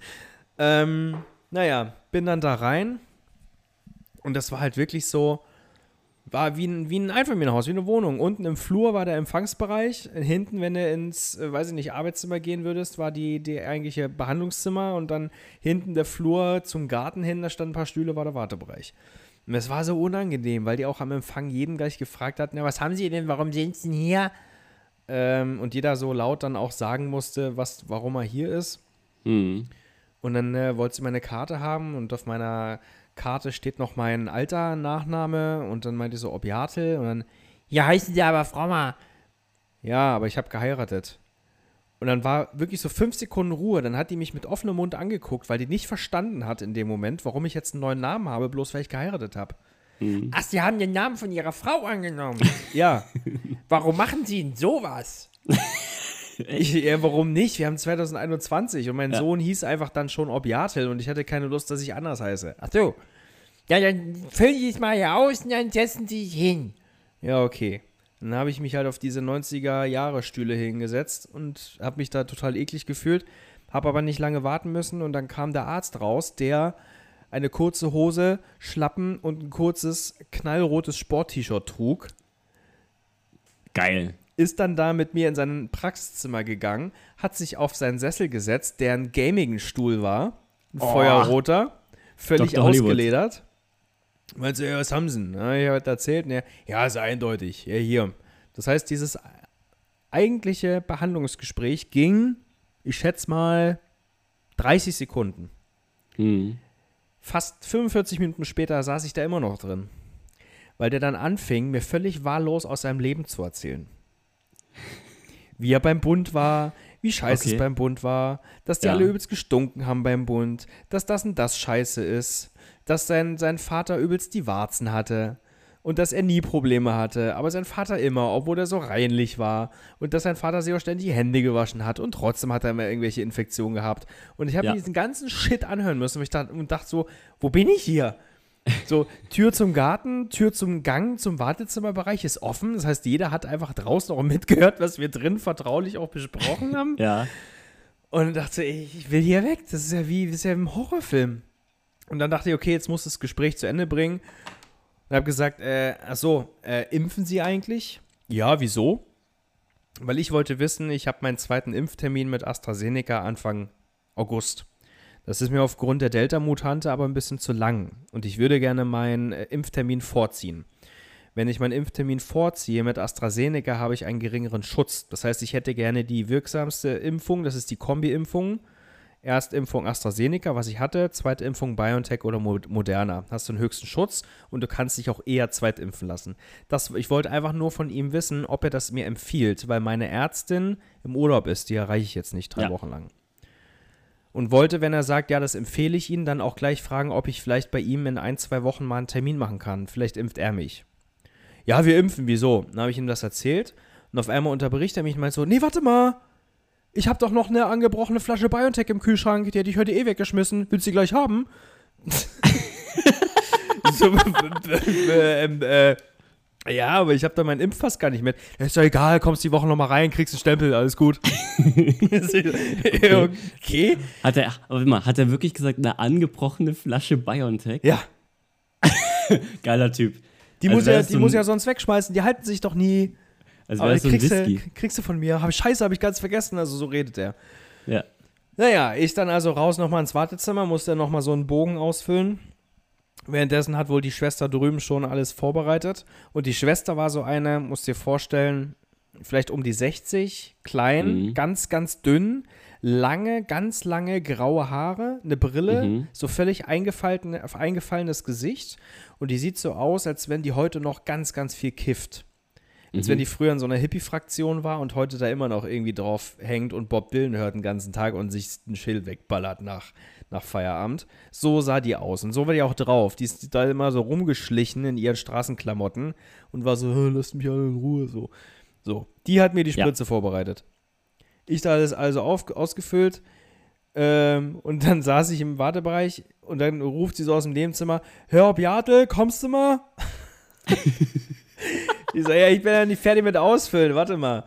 Ähm, naja, bin dann da rein und das war halt wirklich so, war wie ein, wie ein Einfamilienhaus, wie eine Wohnung. Unten im Flur war der Empfangsbereich, hinten, wenn du ins, äh, weiß ich nicht, Arbeitszimmer gehen würdest, war die, die eigentliche Behandlungszimmer und dann hinten der Flur zum Garten hin, da standen ein paar Stühle, war der Wartebereich. Und es war so unangenehm, weil die auch am Empfang jeden gleich gefragt hatten, ja, was haben Sie denn, warum sind Sie denn hier? Ähm, und jeder so laut dann auch sagen musste, was, warum er hier ist. Mhm. Und dann äh, wollte sie meine Karte haben und auf meiner Karte steht noch mein alter Nachname und dann meinte ich so Obiatel und dann, ja, heißen Sie aber Frommer. Ja, aber ich habe geheiratet. Und dann war wirklich so fünf Sekunden Ruhe. Dann hat die mich mit offenem Mund angeguckt, weil die nicht verstanden hat in dem Moment, warum ich jetzt einen neuen Namen habe, bloß weil ich geheiratet habe. Ach, Sie haben den Namen von Ihrer Frau angenommen. *laughs* Ja, Warum machen Sie denn sowas? *laughs* ich, ja, warum nicht? Wir haben 2021 und mein Ja. Sohn hieß einfach dann schon Obiatel und ich hatte keine Lust, dass ich anders heiße. Ach so. Ja, dann füllen Sie es mal hier aus und dann setzen Sie sich hin. Ja, okay. Dann habe ich mich halt auf diese 90er-Jahre-Stühle hingesetzt und habe mich da total eklig gefühlt, habe aber nicht lange warten müssen und dann kam der Arzt raus, der eine kurze Hose, Schlappen und ein kurzes knallrotes Sport-T-Shirt trug, Geil. Ist dann da mit mir in sein Praxiszimmer gegangen, hat sich auf seinen Sessel gesetzt, der ein Gaming-Stuhl war, ein Oh. Feuerroter, völlig Dr. Hollywood. ausgeledert. Meinst du, ja, was haben sie denn? Ja, ich habe erzählt, ne? ja, ist eindeutig, ja, hier. Das heißt, dieses eigentliche Behandlungsgespräch ging, ich schätze mal, 30 Sekunden. Mhm. Fast 45 Minuten später saß ich da immer noch drin. Weil der dann anfing, mir völlig wahllos aus seinem Leben zu erzählen. Wie er beim Bund war, wie scheiße Okay. es beim Bund war, dass die Ja. alle übelst gestunken haben beim Bund, dass das und das scheiße ist, dass sein, sein Vater übelst die Warzen hatte und dass er nie Probleme hatte, aber sein Vater immer, obwohl er so reinlich war und dass sein Vater sich auch ständig die Hände gewaschen hat und trotzdem hat er immer irgendwelche Infektionen gehabt. Und ich habe Ja. mir diesen ganzen Shit anhören müssen und ich dachte, und dachte so, wo bin ich hier? So, Tür zum Garten, Tür zum Gang, zum Wartezimmerbereich ist offen. Das heißt, jeder hat einfach draußen auch mitgehört, was wir drin vertraulich auch besprochen haben. Ja. Und dachte ich, ich will hier weg. Das ist ja wie, das ist ja im Horrorfilm. Und dann dachte ich, okay, jetzt muss das Gespräch zu Ende bringen. Und habe gesagt, äh, ach so, äh, impfen Sie eigentlich? Ja, wieso? Weil ich wollte wissen, ich habe meinen zweiten Impftermin mit AstraZeneca Anfang August. Das ist mir aufgrund der Delta-Mutante aber ein bisschen zu lang. Und ich würde gerne meinen äh, Impftermin vorziehen. Wenn ich meinen Impftermin vorziehe mit AstraZeneca, habe ich einen geringeren Schutz. Das heißt, ich hätte gerne die wirksamste Impfung, das ist die Kombi-Impfung. Erstimpfung AstraZeneca, was ich hatte, zweite Impfung BioNTech oder Mo- Moderna. Hast du den höchsten Schutz und du kannst dich auch eher zweitimpfen lassen. Das, ich wollte einfach nur von ihm wissen, ob er das mir empfiehlt, weil meine Ärztin im Urlaub ist, die erreiche ich jetzt nicht drei Ja. Wochen lang. Und wollte, wenn er sagt, ja, das empfehle ich Ihnen, dann auch gleich fragen, ob ich vielleicht bei ihm in ein, zwei Wochen mal einen Termin machen kann. Vielleicht impft er mich. Ja, wir impfen, wieso? Dann habe ich ihm das erzählt und auf einmal unterbricht er mich und meint so, nee, warte mal, ich habe doch noch eine angebrochene Flasche BioNTech im Kühlschrank, die hätte ich heute eh weggeschmissen. Willst du die gleich haben? *laughs* so, äh, *laughs* ähm, äh, ja, aber ich habe da meinen Impfpass gar nicht mit. Ja, ist doch egal, kommst die Woche noch mal rein, kriegst einen Stempel, alles gut. *laughs* okay. Hat er, aber mal, hat er wirklich gesagt, eine angebrochene Flasche BioNTech? Ja, *laughs* Geiler Typ. die, Als muss, ja, die so muss ja sonst wegschmeißen, die halten sich doch nie. Als Aber so kriegst, Whisky. du, kriegst du von mir. Hab, scheiße, habe ich ganz vergessen. Also so redet er. Ja. Naja, ich dann also raus nochmal ins Wartezimmer, musste nochmal so einen Bogen ausfüllen. Währenddessen hat wohl die Schwester drüben schon alles vorbereitet. Und die Schwester war so eine, musst dir vorstellen, vielleicht um die 60, klein, Mhm. ganz, ganz dünn, lange, ganz lange graue Haare, eine Brille, Mhm. so völlig eingefallen, eingefallenes Gesicht. Und die sieht so aus, als wenn die heute noch ganz, ganz viel kifft. Als Mhm. wenn die früher in so einer Hippie-Fraktion war und heute da immer noch irgendwie drauf hängt und Bob Dylan hört den ganzen Tag und sich ein Schild wegballert nach, nach Feierabend. So sah die aus und so war die auch drauf. Die ist da immer so rumgeschlichen in ihren Straßenklamotten und war so, "Hä, lasst mich alle in Ruhe, so. So, die hat mir die Ja. Spritze vorbereitet. Ich da alles also auf, ausgefüllt ähm, und dann *laughs* saß ich im Wartebereich und dann ruft sie so aus dem Nebenzimmer, hör, Beate, kommst du mal? *laughs* ich so, ja, ich bin ja nicht fertig mit Ausfüllen, warte mal.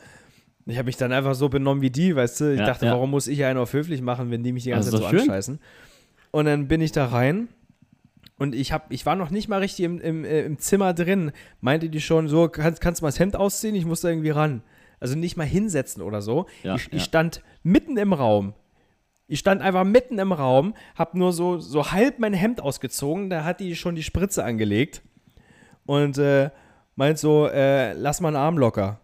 Ich habe mich dann einfach so benommen wie die, weißt du? Ich Ja, dachte, ja. warum muss ich einen auf höflich machen, wenn die mich die ganze Also Zeit so schön. anscheißen? Und dann bin ich da rein und ich, hab, ich war noch nicht mal richtig im, im, äh, im Zimmer drin. Meinte die schon so, kannst, kannst du mal das Hemd ausziehen? Ich muss da irgendwie ran. Also nicht mal hinsetzen oder so. Ja, ich, ich stand mitten im Raum. Ich stand einfach mitten im Raum, hab nur so, so halb mein Hemd ausgezogen, da hat die schon die Spritze angelegt und äh, meint so, äh, lass mal einen Arm locker.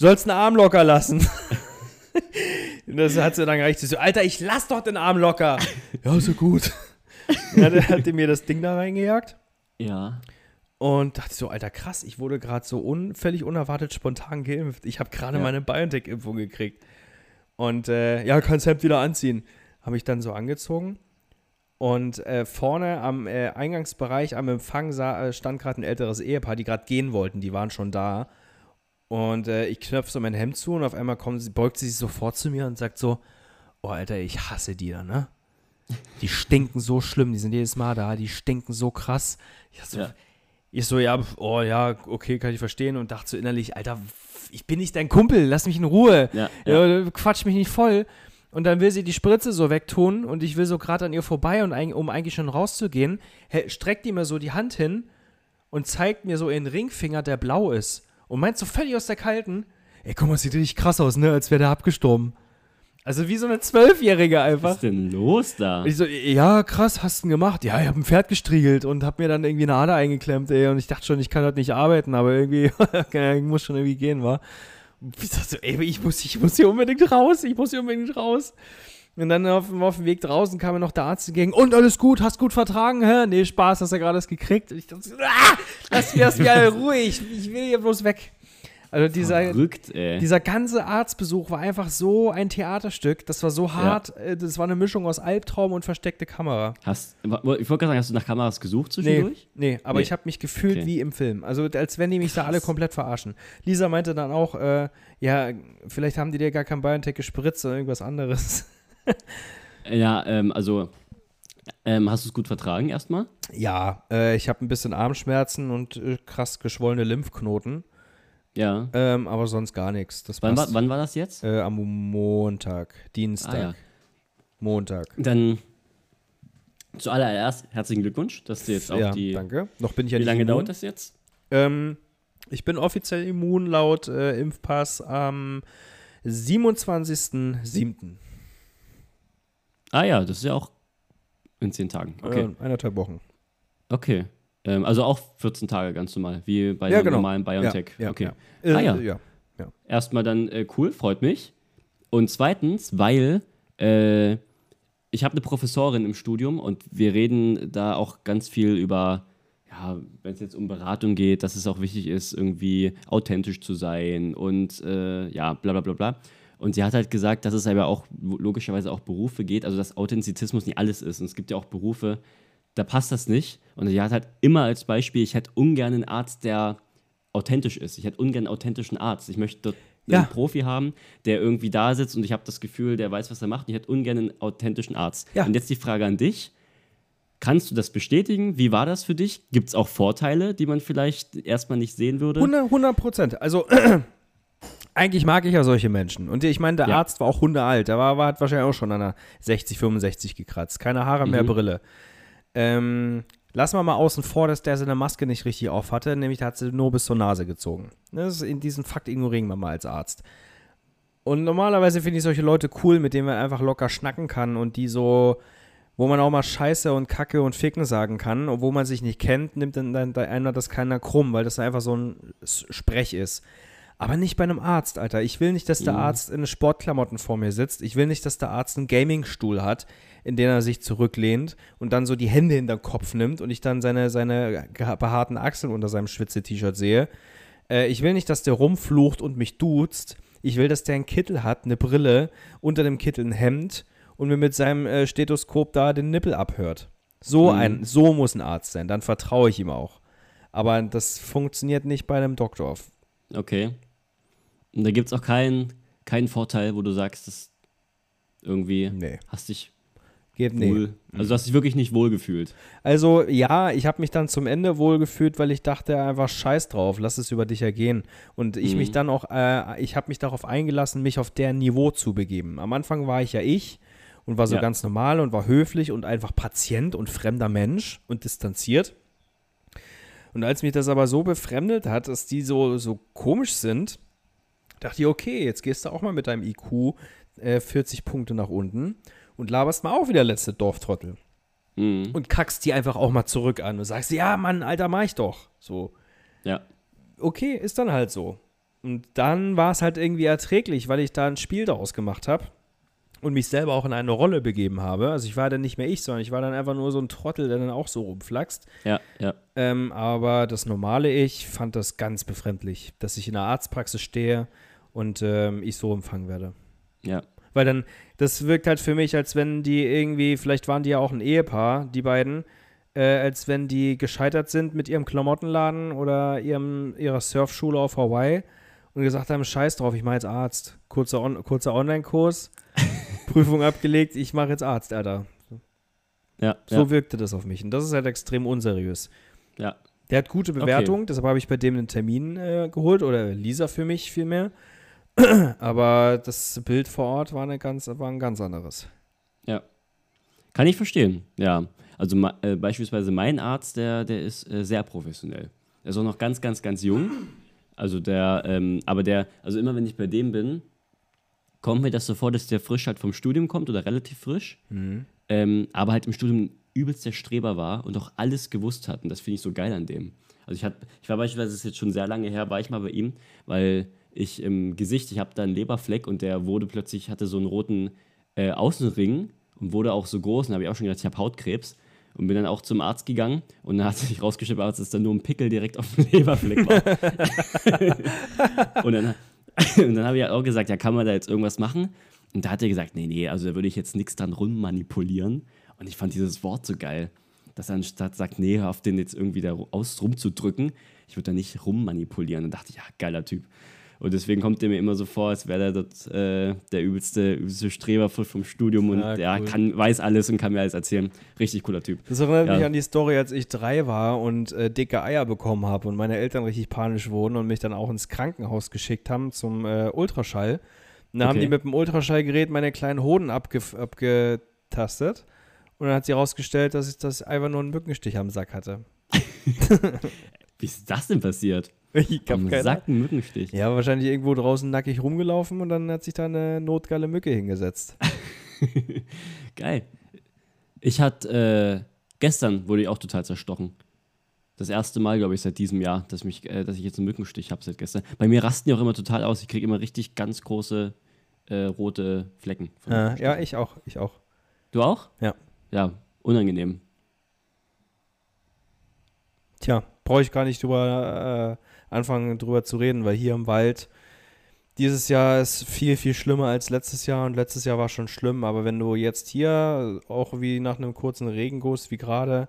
Sollst einen Arm locker lassen. und *laughs* das hat sie dann gereicht. Sie so, Alter, ich lass doch den Arm locker. *laughs* ja, so gut. ja, dann hat die mir das Ding da reingejagt. Ja. Und dachte so, Alter, krass, ich wurde gerade so un völlig unerwartet spontan geimpft. Ich habe gerade Ja. meine BioNTech-Impfung gekriegt. Und äh, ja, kannst Hemd wieder anziehen. Habe ich dann so angezogen. Und äh, vorne am äh, Eingangsbereich, am Empfang, sah, äh, stand gerade ein älteres Ehepaar, die gerade gehen wollten. Die waren schon da. Und äh, ich knöpfe so mein Hemd zu und auf einmal kommt, sie- beugt sie sich sofort zu mir und sagt so: Oh, Alter, ich hasse die da, ne? Die stinken so schlimm, die sind jedes Mal da, die stinken so krass. Ich so, Ja. Ich so, ja, oh ja, okay, kann ich verstehen. Und dachte so innerlich, Alter, ich bin nicht dein Kumpel, lass mich in Ruhe. Ja, ja. Quatsch mich nicht voll. Und dann will sie die Spritze so wegtun und ich will so gerade an ihr vorbei und um eigentlich schon rauszugehen, streckt die mir so die Hand hin und zeigt mir so ihren Ringfinger, der blau ist. Und meint so völlig aus der Kalten, ey, guck mal, sieht richtig krass aus, ne, als wäre der abgestorben. Also wie so eine Zwölfjährige Was einfach. ist denn los da? Ich so, ja, krass, hast du denn gemacht? Ja, ich habe ein Pferd gestriegelt und hab mir dann irgendwie eine Ader eingeklemmt, ey. Und ich dachte schon, ich kann heute nicht arbeiten, aber irgendwie, *laughs* ich muss schon irgendwie gehen, war. Ich dachte so, ey, ich muss, ich muss hier unbedingt raus, ich muss hier unbedingt raus. Und dann auf, auf dem Weg draußen kam mir noch der Arzt entgegen. Und alles gut, hast gut vertragen, hä? Nee, Spaß, hast du ja gerade das gekriegt. Und ich dachte ah, lass mir das alle ruhig, ich will hier bloß weg. Also dieser, Verrückt, dieser ganze Arztbesuch war einfach so ein Theaterstück. Das war so hart. äh, Das war eine Mischung aus Albtraum und versteckte Kamera. Hast, ich wollte gerade sagen, hast du nach Kameras gesucht zwischendurch? Nee, aber Nee. ich habe mich gefühlt Okay. wie im Film. Also als wenn die mich da Krass. alle komplett verarschen. Lisa meinte dann auch, äh, ja, vielleicht haben die dir gar kein BioNTech gespritzt oder irgendwas anderes. *laughs* Ja, ähm, also, ähm, hast du es gut vertragen erstmal? Ja, äh, ich habe ein bisschen Armschmerzen und äh, krass geschwollene Lymphknoten, Ja. ähm, aber sonst gar nichts. Das Wann war, wann war das jetzt? Äh, am Montag, Dienstag, Ah, ja. Montag. Dann zuallererst herzlichen Glückwunsch, dass du jetzt auch ja, die. danke. Noch bin ich ja Wie lange immun. dauert das jetzt? Ähm, ich bin offiziell immun laut äh, Impfpass am 27.07. Ah ja, das ist ja auch in zehn Tagen. Okay. Äh, eineinhalb Wochen. Okay. Ähm, also auch 14 Tage ganz normal, wie bei Ja, der genau. normalen BioNTech. Ja, ja, okay. ja. Äh, Ah, ja. ja. Erstmal dann äh, cool, freut mich. Und zweitens, weil äh, ich habe eine Professorin im Studium und wir reden da auch ganz viel über, ja, wenn es jetzt um Beratung geht, dass es auch wichtig ist, irgendwie authentisch zu sein und äh, ja, bla bla bla bla. Und sie hat halt gesagt, dass es aber auch logischerweise auch Berufe geht, also dass Authentizismus nicht alles ist. Und es gibt ja auch Berufe, da passt das nicht. Und sie hat halt immer als Beispiel, ich hätte ungern einen Arzt, der authentisch ist. Ich hätte ungern einen authentischen Arzt. Ich möchte dort einen Ja. Profi haben, der irgendwie da sitzt und ich habe das Gefühl, der weiß, was er macht. Und ich hätte ungern einen authentischen Arzt. Ja. Und jetzt die Frage an dich. Kannst du das bestätigen? Wie war das für dich? Gibt es auch Vorteile, die man vielleicht erstmal nicht sehen würde? 100 Prozent. Also, eigentlich mag ich ja solche Menschen. Und ich meine, der Ja. Arzt war auch hundealt. Der war, war, hat wahrscheinlich auch schon an der 60, 65 gekratzt. Keine Haare mehr, Mhm. Brille. Ähm, lassen wir mal außen vor, dass der seine Maske nicht richtig auf hatte. Nämlich, der hat sie nur bis zur Nase gezogen. Das ist, in diesen Fakt ignorieren wir mal als Arzt. Und normalerweise finde ich solche Leute cool, mit denen man einfach locker schnacken kann und die so, wo man auch mal Scheiße und Kacke und Ficken sagen kann, obwohl man sich nicht kennt, nimmt dann, dann, dann einer das keiner krumm, weil das einfach so ein Sprech ist. Aber nicht bei einem Arzt, Alter. Ich will nicht, dass der Mhm. Arzt in Sportklamotten vor mir sitzt. Ich will nicht, dass der Arzt einen Gamingstuhl hat, in den er sich zurücklehnt und dann so die Hände hinter den Kopf nimmt und ich dann seine, seine behaarten Achseln unter seinem Schwitze-T-Shirt sehe. Äh, ich will nicht, dass der rumflucht und mich duzt. Ich will, dass der einen Kittel hat, eine Brille, unter dem Kittel ein Hemd und mir mit seinem äh, Stethoskop da den Nippel abhört. So Mhm. ein, so muss ein Arzt sein. Dann vertraue ich ihm auch. Aber das funktioniert nicht bei einem Doktor. Okay. Und da gibt es auch keinen keinen Vorteil, wo du sagst, dass irgendwie Nee. hast dich Geht nee. wohl, also du hast dich wirklich nicht wohl gefühlt. Also ja, ich habe mich dann zum Ende wohl gefühlt, weil ich dachte einfach scheiß drauf, lass es über dich ergehen. Und ich Mhm. mich dann auch, äh, ich habe mich darauf eingelassen, mich auf deren Niveau zu begeben. Am Anfang war ich ja ich und war so Ja. ganz normal und war höflich und einfach Patient und fremder Mensch und distanziert. Und als mich das aber so befremdet hat, dass die so, so komisch sind, dachte ich, okay, jetzt gehst du auch mal mit deinem IQ äh, 40 Punkte nach unten und laberst mal auch wieder letzte Dorftrottel Mhm. und kackst die einfach auch mal zurück an und sagst, ja, Mann, Alter, mach ich doch. So, Ja. okay, ist dann halt so. Und dann war es halt irgendwie erträglich, weil ich da ein Spiel daraus gemacht habe und mich selber auch in eine Rolle begeben habe. Also ich war dann nicht mehr ich, sondern ich war dann einfach nur so ein Trottel, der dann auch so rumflaxt. Ja, ja. Ähm, aber das normale Ich fand das ganz befremdlich, dass ich in der Arztpraxis stehe und ähm, ich so empfangen werde. Ja. Weil dann, das wirkt halt für mich, als wenn die irgendwie, vielleicht waren die ja auch ein Ehepaar, die beiden, äh, als wenn die gescheitert sind mit ihrem Klamottenladen oder ihrem, ihrer Surfschule auf Hawaii und gesagt haben, scheiß drauf, ich mache jetzt Arzt. Kurzer, On kurzer Online-Kurs, *laughs* Prüfung abgelegt, ich mache jetzt Arzt, Alter. Ja, So wirkte das auf mich und das ist halt extrem unseriös. ja. Der hat gute Bewertungen, deshalb habe ich bei dem einen Termin äh, geholt oder Lisa für mich vielmehr. *clears throat* Aber das Bild vor Ort war, eine ganz, war ein ganz anderes. Ja. Kann ich verstehen, ja. Also äh, beispielsweise mein Arzt, der, der ist äh, sehr professionell. Der ist auch noch ganz, ganz, ganz jung. Also der, ähm, aber der, also immer wenn ich bei dem bin, kommt mir das so vor, dass der frisch halt vom Studium kommt oder relativ frisch, ähm, aber halt im Studium übelst der Streber war und auch alles gewusst hat. Und das finde ich so geil an dem. Also ich, hat, ich war beispielsweise, das ist jetzt schon sehr lange her, war ich mal bei ihm, weil ich im Gesicht, ich habe da einen Leberfleck und der wurde plötzlich, hatte so einen roten äh, Außenring und wurde auch so groß. Und da habe ich auch schon gedacht, ich habe Hautkrebs. Und bin dann auch zum Arzt gegangen und dann hat sich rausgestellt, dass da nur ein Pickel direkt auf dem *laughs* Leberfleck war. *laughs* und dann, *laughs* und dann habe ich halt auch gesagt, ja, kann man da jetzt irgendwas machen? Und da hat er gesagt, nee, nee, also da würde ich jetzt nichts dran rummanipulieren. Und ich fand dieses Wort so geil, dass er anstatt sagt, nee, hör auf den jetzt irgendwie da aus rumzudrücken, ich würde da nicht rummanipulieren. Und dachte ich, ja, geiler Typ. Und deswegen kommt der mir immer so vor, als wäre der dort äh, der übelste, übelste Streber vom Studium und Ja, der cool. kann, weiß alles und kann mir alles erzählen. Richtig cooler Typ. Das erinnert Ja. mich an die Story, als ich drei war und äh, dicke Eier bekommen habe und meine Eltern richtig panisch wurden und mich dann auch ins Krankenhaus geschickt haben zum äh, Ultraschall. Und da haben Okay. die mit dem Ultraschallgerät meine kleinen Hoden abgef abgetastet und dann hat sie herausgestellt, dass ich das einfach nur einen Mückenstich am Sack hatte. *laughs* Wie ist das denn passiert? *laughs* Ich hab Am keine Sack einen Mückenstich. Ja, wahrscheinlich irgendwo draußen nackig rumgelaufen und dann hat sich da eine notgeile Mücke hingesetzt. *laughs* Geil. Ich hatte, äh, gestern wurde ich auch total zerstochen. Das erste Mal, glaube ich, seit diesem Jahr, dass, mich, äh, dass ich jetzt einen Mückenstich habe seit gestern. Bei mir rasten die auch immer total aus. Ich kriege immer richtig ganz große äh, rote Flecken. Äh, ja, ich auch, ich auch. Du auch? Ja. Ja, unangenehm. Tja, brauche ich gar nicht drüber äh, anfangen, drüber zu reden, weil hier im Wald dieses Jahr ist viel, viel schlimmer als letztes Jahr und letztes Jahr war schon schlimm, aber wenn du jetzt hier auch wie nach einem kurzen Regenguss, wie gerade,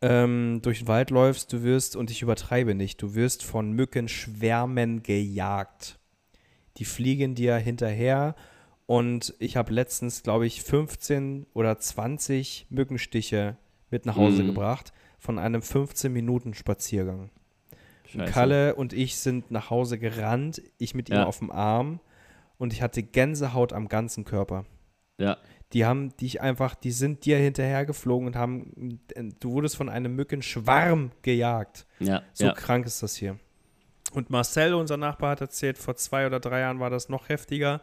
ähm, durch den Wald läufst, du wirst, und ich übertreibe nicht, du wirst von Mückenschwärmen gejagt. Die fliegen dir hinterher und ich habe letztens, glaube ich, 15 oder 20 Mückenstiche mit nach Hause Mhm. gebracht von einem 15-Minuten-Spaziergang. Scheiße. Kalle und ich sind nach Hause gerannt, ich mit ihm Ja. auf dem Arm und ich hatte Gänsehaut am ganzen Körper. Ja, Die haben dich einfach, die sind dir hinterhergeflogen und haben, du wurdest von einem Mückenschwarm gejagt. ja, So ja. krank ist das hier. Und Marcel, unser Nachbar, hat erzählt, vor zwei oder drei Jahren war das noch heftiger.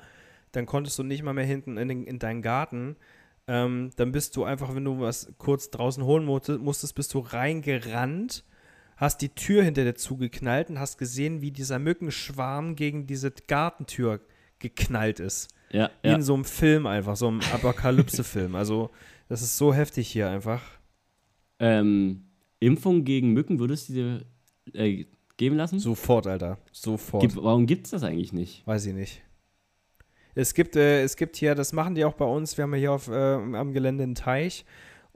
Dann konntest du nicht mal mehr hinten in, den, in deinen Garten. Ähm, dann bist du einfach, wenn du was kurz draußen holen musste- musstest, bist du reingerannt, hast die Tür hinter dir zugeknallt und hast gesehen, wie dieser Mückenschwarm gegen diese Gartentür geknallt ist. ja, Wie ja. in so einem Film einfach, so einem Apokalypse-Film. Also, das ist so heftig hier einfach. Ähm, Impfung gegen Mücken würdest du dir äh, geben lassen? Sofort, Alter. Sofort. Gibt, warum gibt es das eigentlich nicht? Weiß ich nicht. Es gibt, äh, es gibt hier, das machen die auch bei uns. Wir haben ja hier auf, äh, am Gelände einen Teich.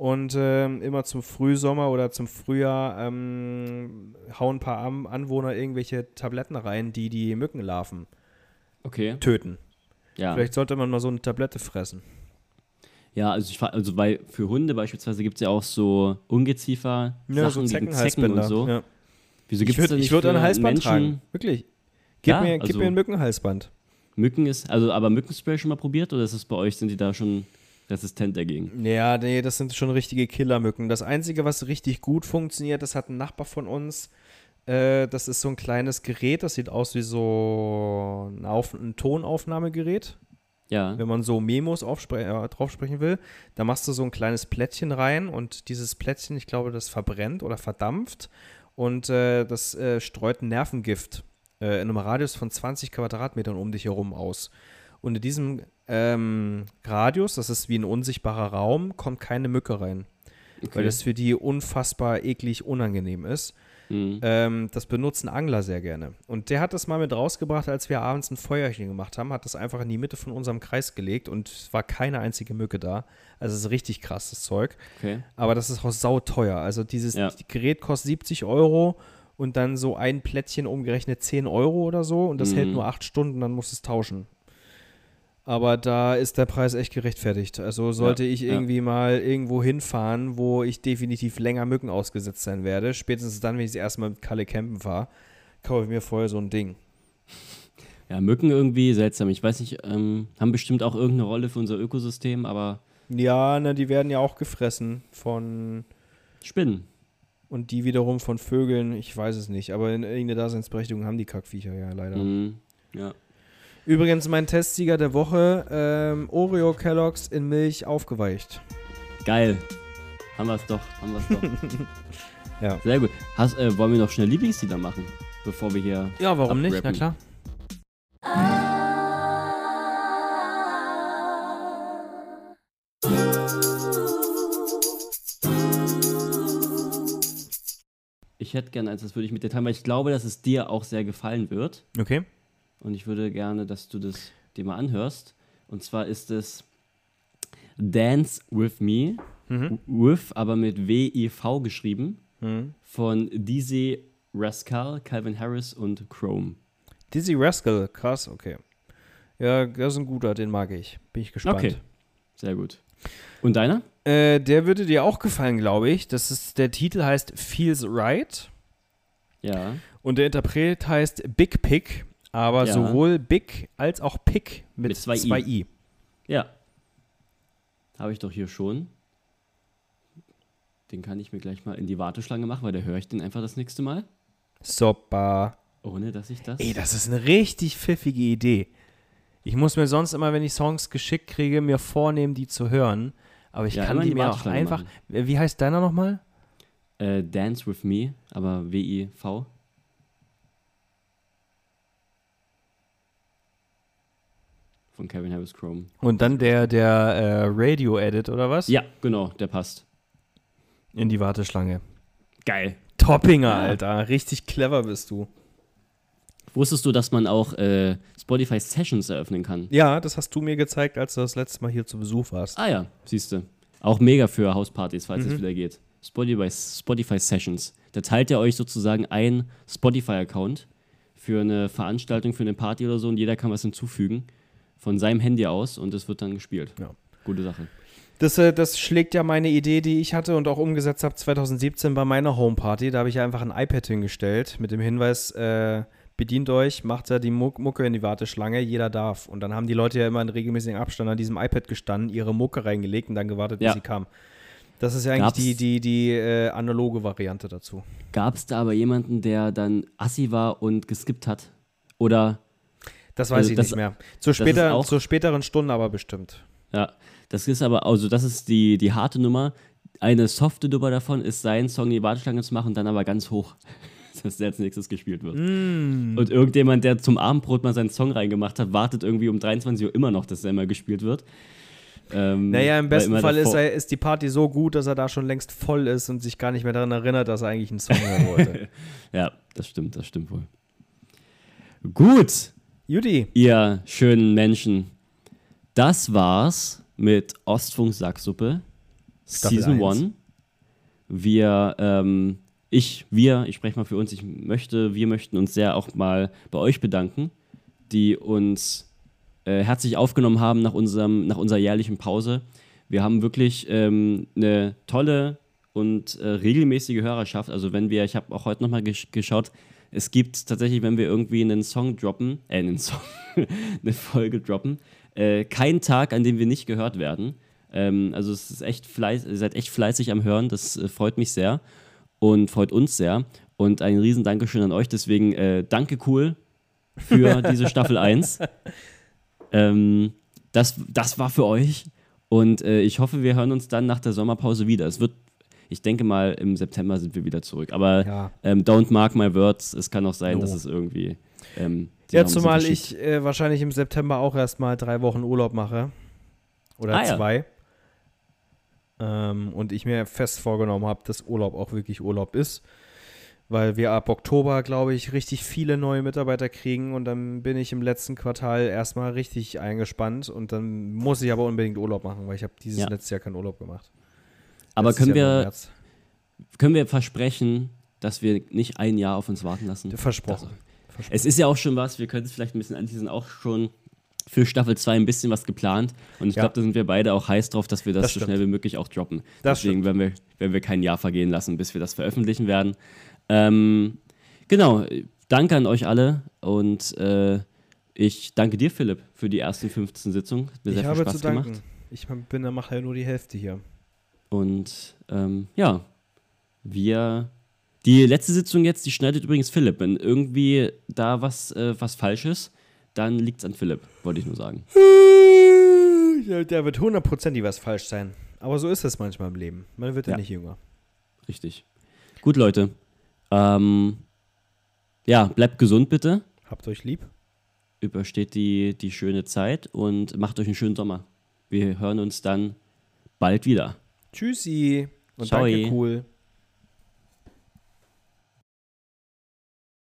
Und ähm, immer zum Frühsommer oder zum Frühjahr ähm, hauen ein paar Anwohner irgendwelche Tabletten rein, die die Mückenlarven Okay. töten. Ja. Vielleicht sollte man mal so eine Tablette fressen. Ja, also ich also bei für Hunde beispielsweise gibt es ja auch so Ungeziefer Sachen gegen Zecken und so. Ja. Wieso Ich gibt es würde ich würd ein Halsband Menschen? tragen. Wirklich. Gib, Ja, mir, gib also- mir ein Mückenhalsband. Mücken ist, also aber Mückenspray schon mal probiert oder ist es bei euch, sind die da schon resistent dagegen? Ja, nee, das sind schon richtige Killermücken. Das Einzige, was richtig gut funktioniert, das hat ein Nachbar von uns. Äh, das ist so ein kleines Gerät, das sieht aus wie so ein, Auf ein Tonaufnahmegerät. Ja. Wenn man so Memos äh, draufsprechen will, da machst du so ein kleines Plättchen rein und dieses Plättchen, ich glaube, das verbrennt oder verdampft und äh, das äh, streut ein Nervengift äh, in einem Radius von 20 Quadratmetern um dich herum aus. Und in diesem ähm, Radius, das ist wie ein unsichtbarer Raum, kommt keine Mücke rein, weil Okay. das für die unfassbar eklig unangenehm ist. Mhm. Ähm, das benutzen Angler sehr gerne. Und der hat das mal mit rausgebracht, als wir abends ein Feuerchen gemacht haben, hat das einfach in die Mitte von unserem Kreis gelegt und es war keine einzige Mücke da. Also es ist richtig krass, das Zeug. okay. Aber das ist auch sauteuer. Also dieses Ja. Gerät kostet 70 Euro und dann so ein Plättchen umgerechnet 10 Euro oder so und das Mhm. hält nur 8 Stunden, dann musst du es tauschen. Aber da ist der Preis echt gerechtfertigt. Also sollte ich ja. irgendwie mal irgendwo hinfahren, wo ich definitiv länger Mücken ausgesetzt sein werde, spätestens dann, wenn ich das erste Mal mit Kalle campen fahre, kaufe ich mir vorher so ein Ding. Ja, Mücken irgendwie seltsam. Ich weiß nicht, ähm, haben bestimmt auch irgendeine Rolle für unser Ökosystem, aber Ja, ne, die werden ja auch gefressen von Spinnen. und die wiederum von Vögeln, ich weiß es nicht, aber in irgendeine Daseinsberechtigung haben die Kackviecher ja leider. Mhm. Ja. Übrigens mein Testsieger der Woche, ähm, Oreo Kelloggs in Milch aufgeweicht. Geil. Haben wir es doch, haben wir es doch. *laughs* Ja. Sehr gut. Hast, äh, wollen wir noch schnell Lieblingslieder machen, bevor wir hier. Ja, warum nicht? Na Abrappen. klar. Ich hätte gerne eins, das würde ich mit dir teilen, weil ich glaube, dass es dir auch sehr gefallen wird. Okay. Und ich würde gerne, dass du das dir mal anhörst. Und zwar ist es Dance with Me, Mhm. with, aber mit W-I-V geschrieben, Mhm. von DJ Rascal, Calvin Harris und Chrome. Dizzy Rascal, krass, okay. Ja, das ist ein guter, den mag ich. Bin ich gespannt. Okay. Sehr gut. Und deiner? Äh, der würde dir auch gefallen, glaube ich. Das ist, der Titel heißt Feels Right Ja. und der Interpret heißt Big Pick, aber Ja. sowohl Big als auch Pick mit, Mit zwei I. zwei I. Ja. Habe ich doch hier schon. Den kann ich mir gleich mal in die Warteschlange machen, weil da höre ich den einfach das nächste Mal. Super. Ohne dass ich das. Ey, das ist eine richtig pfiffige Idee. Ich muss mir sonst immer, wenn ich Songs geschickt kriege, mir vornehmen, die zu hören. Aber ich Ja, kann die die mir auch einfach. machen. Wie heißt deiner nochmal? Äh, Dance with Me, aber W-I-V. Von Kevin Harris Chrome. Und dann der, der äh, Radio-Edit oder was? Ja, genau, der passt. In die Warteschlange. Geil. Toppinger, Ja. Alter. Richtig clever bist du. Wusstest du, dass man auch äh, Spotify Sessions eröffnen kann? Ja, das hast du mir gezeigt, als du das letzte Mal hier zu Besuch warst. Ah ja, siehst du. Auch mega für Hauspartys, falls Mhm. es wieder geht. Spotify, Spotify Sessions. Da teilt ihr euch sozusagen ein Spotify-Account für eine Veranstaltung, für eine Party oder so und jeder kann was hinzufügen von seinem Handy aus und es wird dann gespielt. Ja. Gute Sache. Das, äh, das schlägt ja meine Idee, die ich hatte und auch umgesetzt habe 2017 bei meiner Homeparty. Da habe ich ja einfach ein iPad hingestellt mit dem Hinweis, äh, bedient euch, macht ja die Muck Mucke in die Warteschlange, jeder darf. Und dann haben die Leute ja immer in regelmäßigen Abstand an diesem iPad gestanden, ihre Mucke reingelegt und dann gewartet, bis Ja. sie kam. Das ist ja eigentlich Gab's- die, die, die äh, analoge Variante dazu. Gab es da aber jemanden, der dann assi war und geskippt hat? Oder, Das weiß Also ich das- nicht mehr. Zur, ist später, auch- zur späteren Stunde aber bestimmt. ja, das ist aber, also das ist die, die harte Nummer. Eine softe Nummer davon ist, seinen Song in die Warteschlange zu machen, dann aber ganz hoch, *laughs* dass der als nächstes gespielt wird. Mm. Und irgendjemand, der zum Abendbrot mal seinen Song reingemacht hat, wartet irgendwie um 23 Uhr immer noch, dass der mal gespielt wird. Ähm, Naja, im besten immer Fall ist, er, ist die Party so gut, dass er da schon längst voll ist und sich gar nicht mehr daran erinnert, dass er eigentlich einen Song hören wollte. *laughs* Ja, das stimmt, das stimmt wohl. Gut, Judy, ihr schönen Menschen. Das war's mit Ostfunk Sacksuppe Staffel Season eins. 1. Wir, ähm, ich, wir, ich spreche mal für uns, ich möchte, wir möchten uns sehr auch mal bei euch bedanken, die uns äh, herzlich aufgenommen haben nach, unserem, nach unserer jährlichen Pause. Wir haben wirklich ähm, eine tolle und äh, regelmäßige Hörerschaft. Also wenn wir, ich habe auch heute nochmal gesch geschaut, es gibt tatsächlich, wenn wir irgendwie einen Song droppen, äh, einen Song, *laughs* eine Folge droppen, äh, keinen Tag, an dem wir nicht gehört werden. Ähm, also es ist echt fleiß, ihr seid echt fleißig am Hören, das äh, freut mich sehr und freut uns sehr. Und ein riesen Dankeschön an euch. Deswegen äh, danke cool für *laughs* diese Staffel 1. Ähm, das, das war für euch. Und äh, ich hoffe, wir hören uns dann nach der Sommerpause wieder. Es wird, ich denke mal, im September sind wir wieder zurück. Aber Ja. ähm, don't mark my words. Es kann auch sein, No. dass es irgendwie. Ähm, Ja, zumal ich äh, wahrscheinlich im September auch erstmal drei Wochen Urlaub mache. Oder Ah, ja. zwei. Ähm, und ich mir fest vorgenommen habe, dass Urlaub auch wirklich Urlaub ist. Weil wir ab Oktober, glaube ich, richtig viele neue Mitarbeiter kriegen und dann bin ich im letzten Quartal erstmal richtig eingespannt und dann muss ich aber unbedingt Urlaub machen, weil ich habe dieses Ja. letztes Jahr keinen Urlaub gemacht. Aber können wir, können wir versprechen, dass wir nicht ein Jahr auf uns warten lassen? Versprochen. Es ist ja auch schon was, wir können es vielleicht ein bisschen anteasen, auch schon für Staffel 2 ein bisschen was geplant. Und ich Ja. glaube, da sind wir beide auch heiß drauf, dass wir das, Das so stimmt. schnell wie möglich auch droppen. Das Deswegen werden wir, werden wir kein Jahr vergehen lassen, bis wir das veröffentlichen werden. Ähm, genau, danke an euch alle und äh, ich danke dir, Philipp, für die ersten 15 Sitzungen. Hat mir Ich sehr viel habe Spaß gemacht. Ich bin ja nur die Hälfte hier. Und ähm, ja, wir. Die letzte Sitzung jetzt, die schneidet übrigens Philipp. Wenn irgendwie da was, äh, was falsch ist, dann liegt es an Philipp, wollte ich nur sagen. Da wird hundertprozentig was falsch sein. Aber so ist es manchmal im Leben. Man wird ja, Ja. nicht jünger. Richtig. Gut, Leute. Ähm, ja, bleibt gesund bitte. Habt euch lieb. Übersteht die, die schöne Zeit und macht euch einen schönen Sommer. Wir hören uns dann bald wieder. Tschüssi. Und Ciao. danke, cool.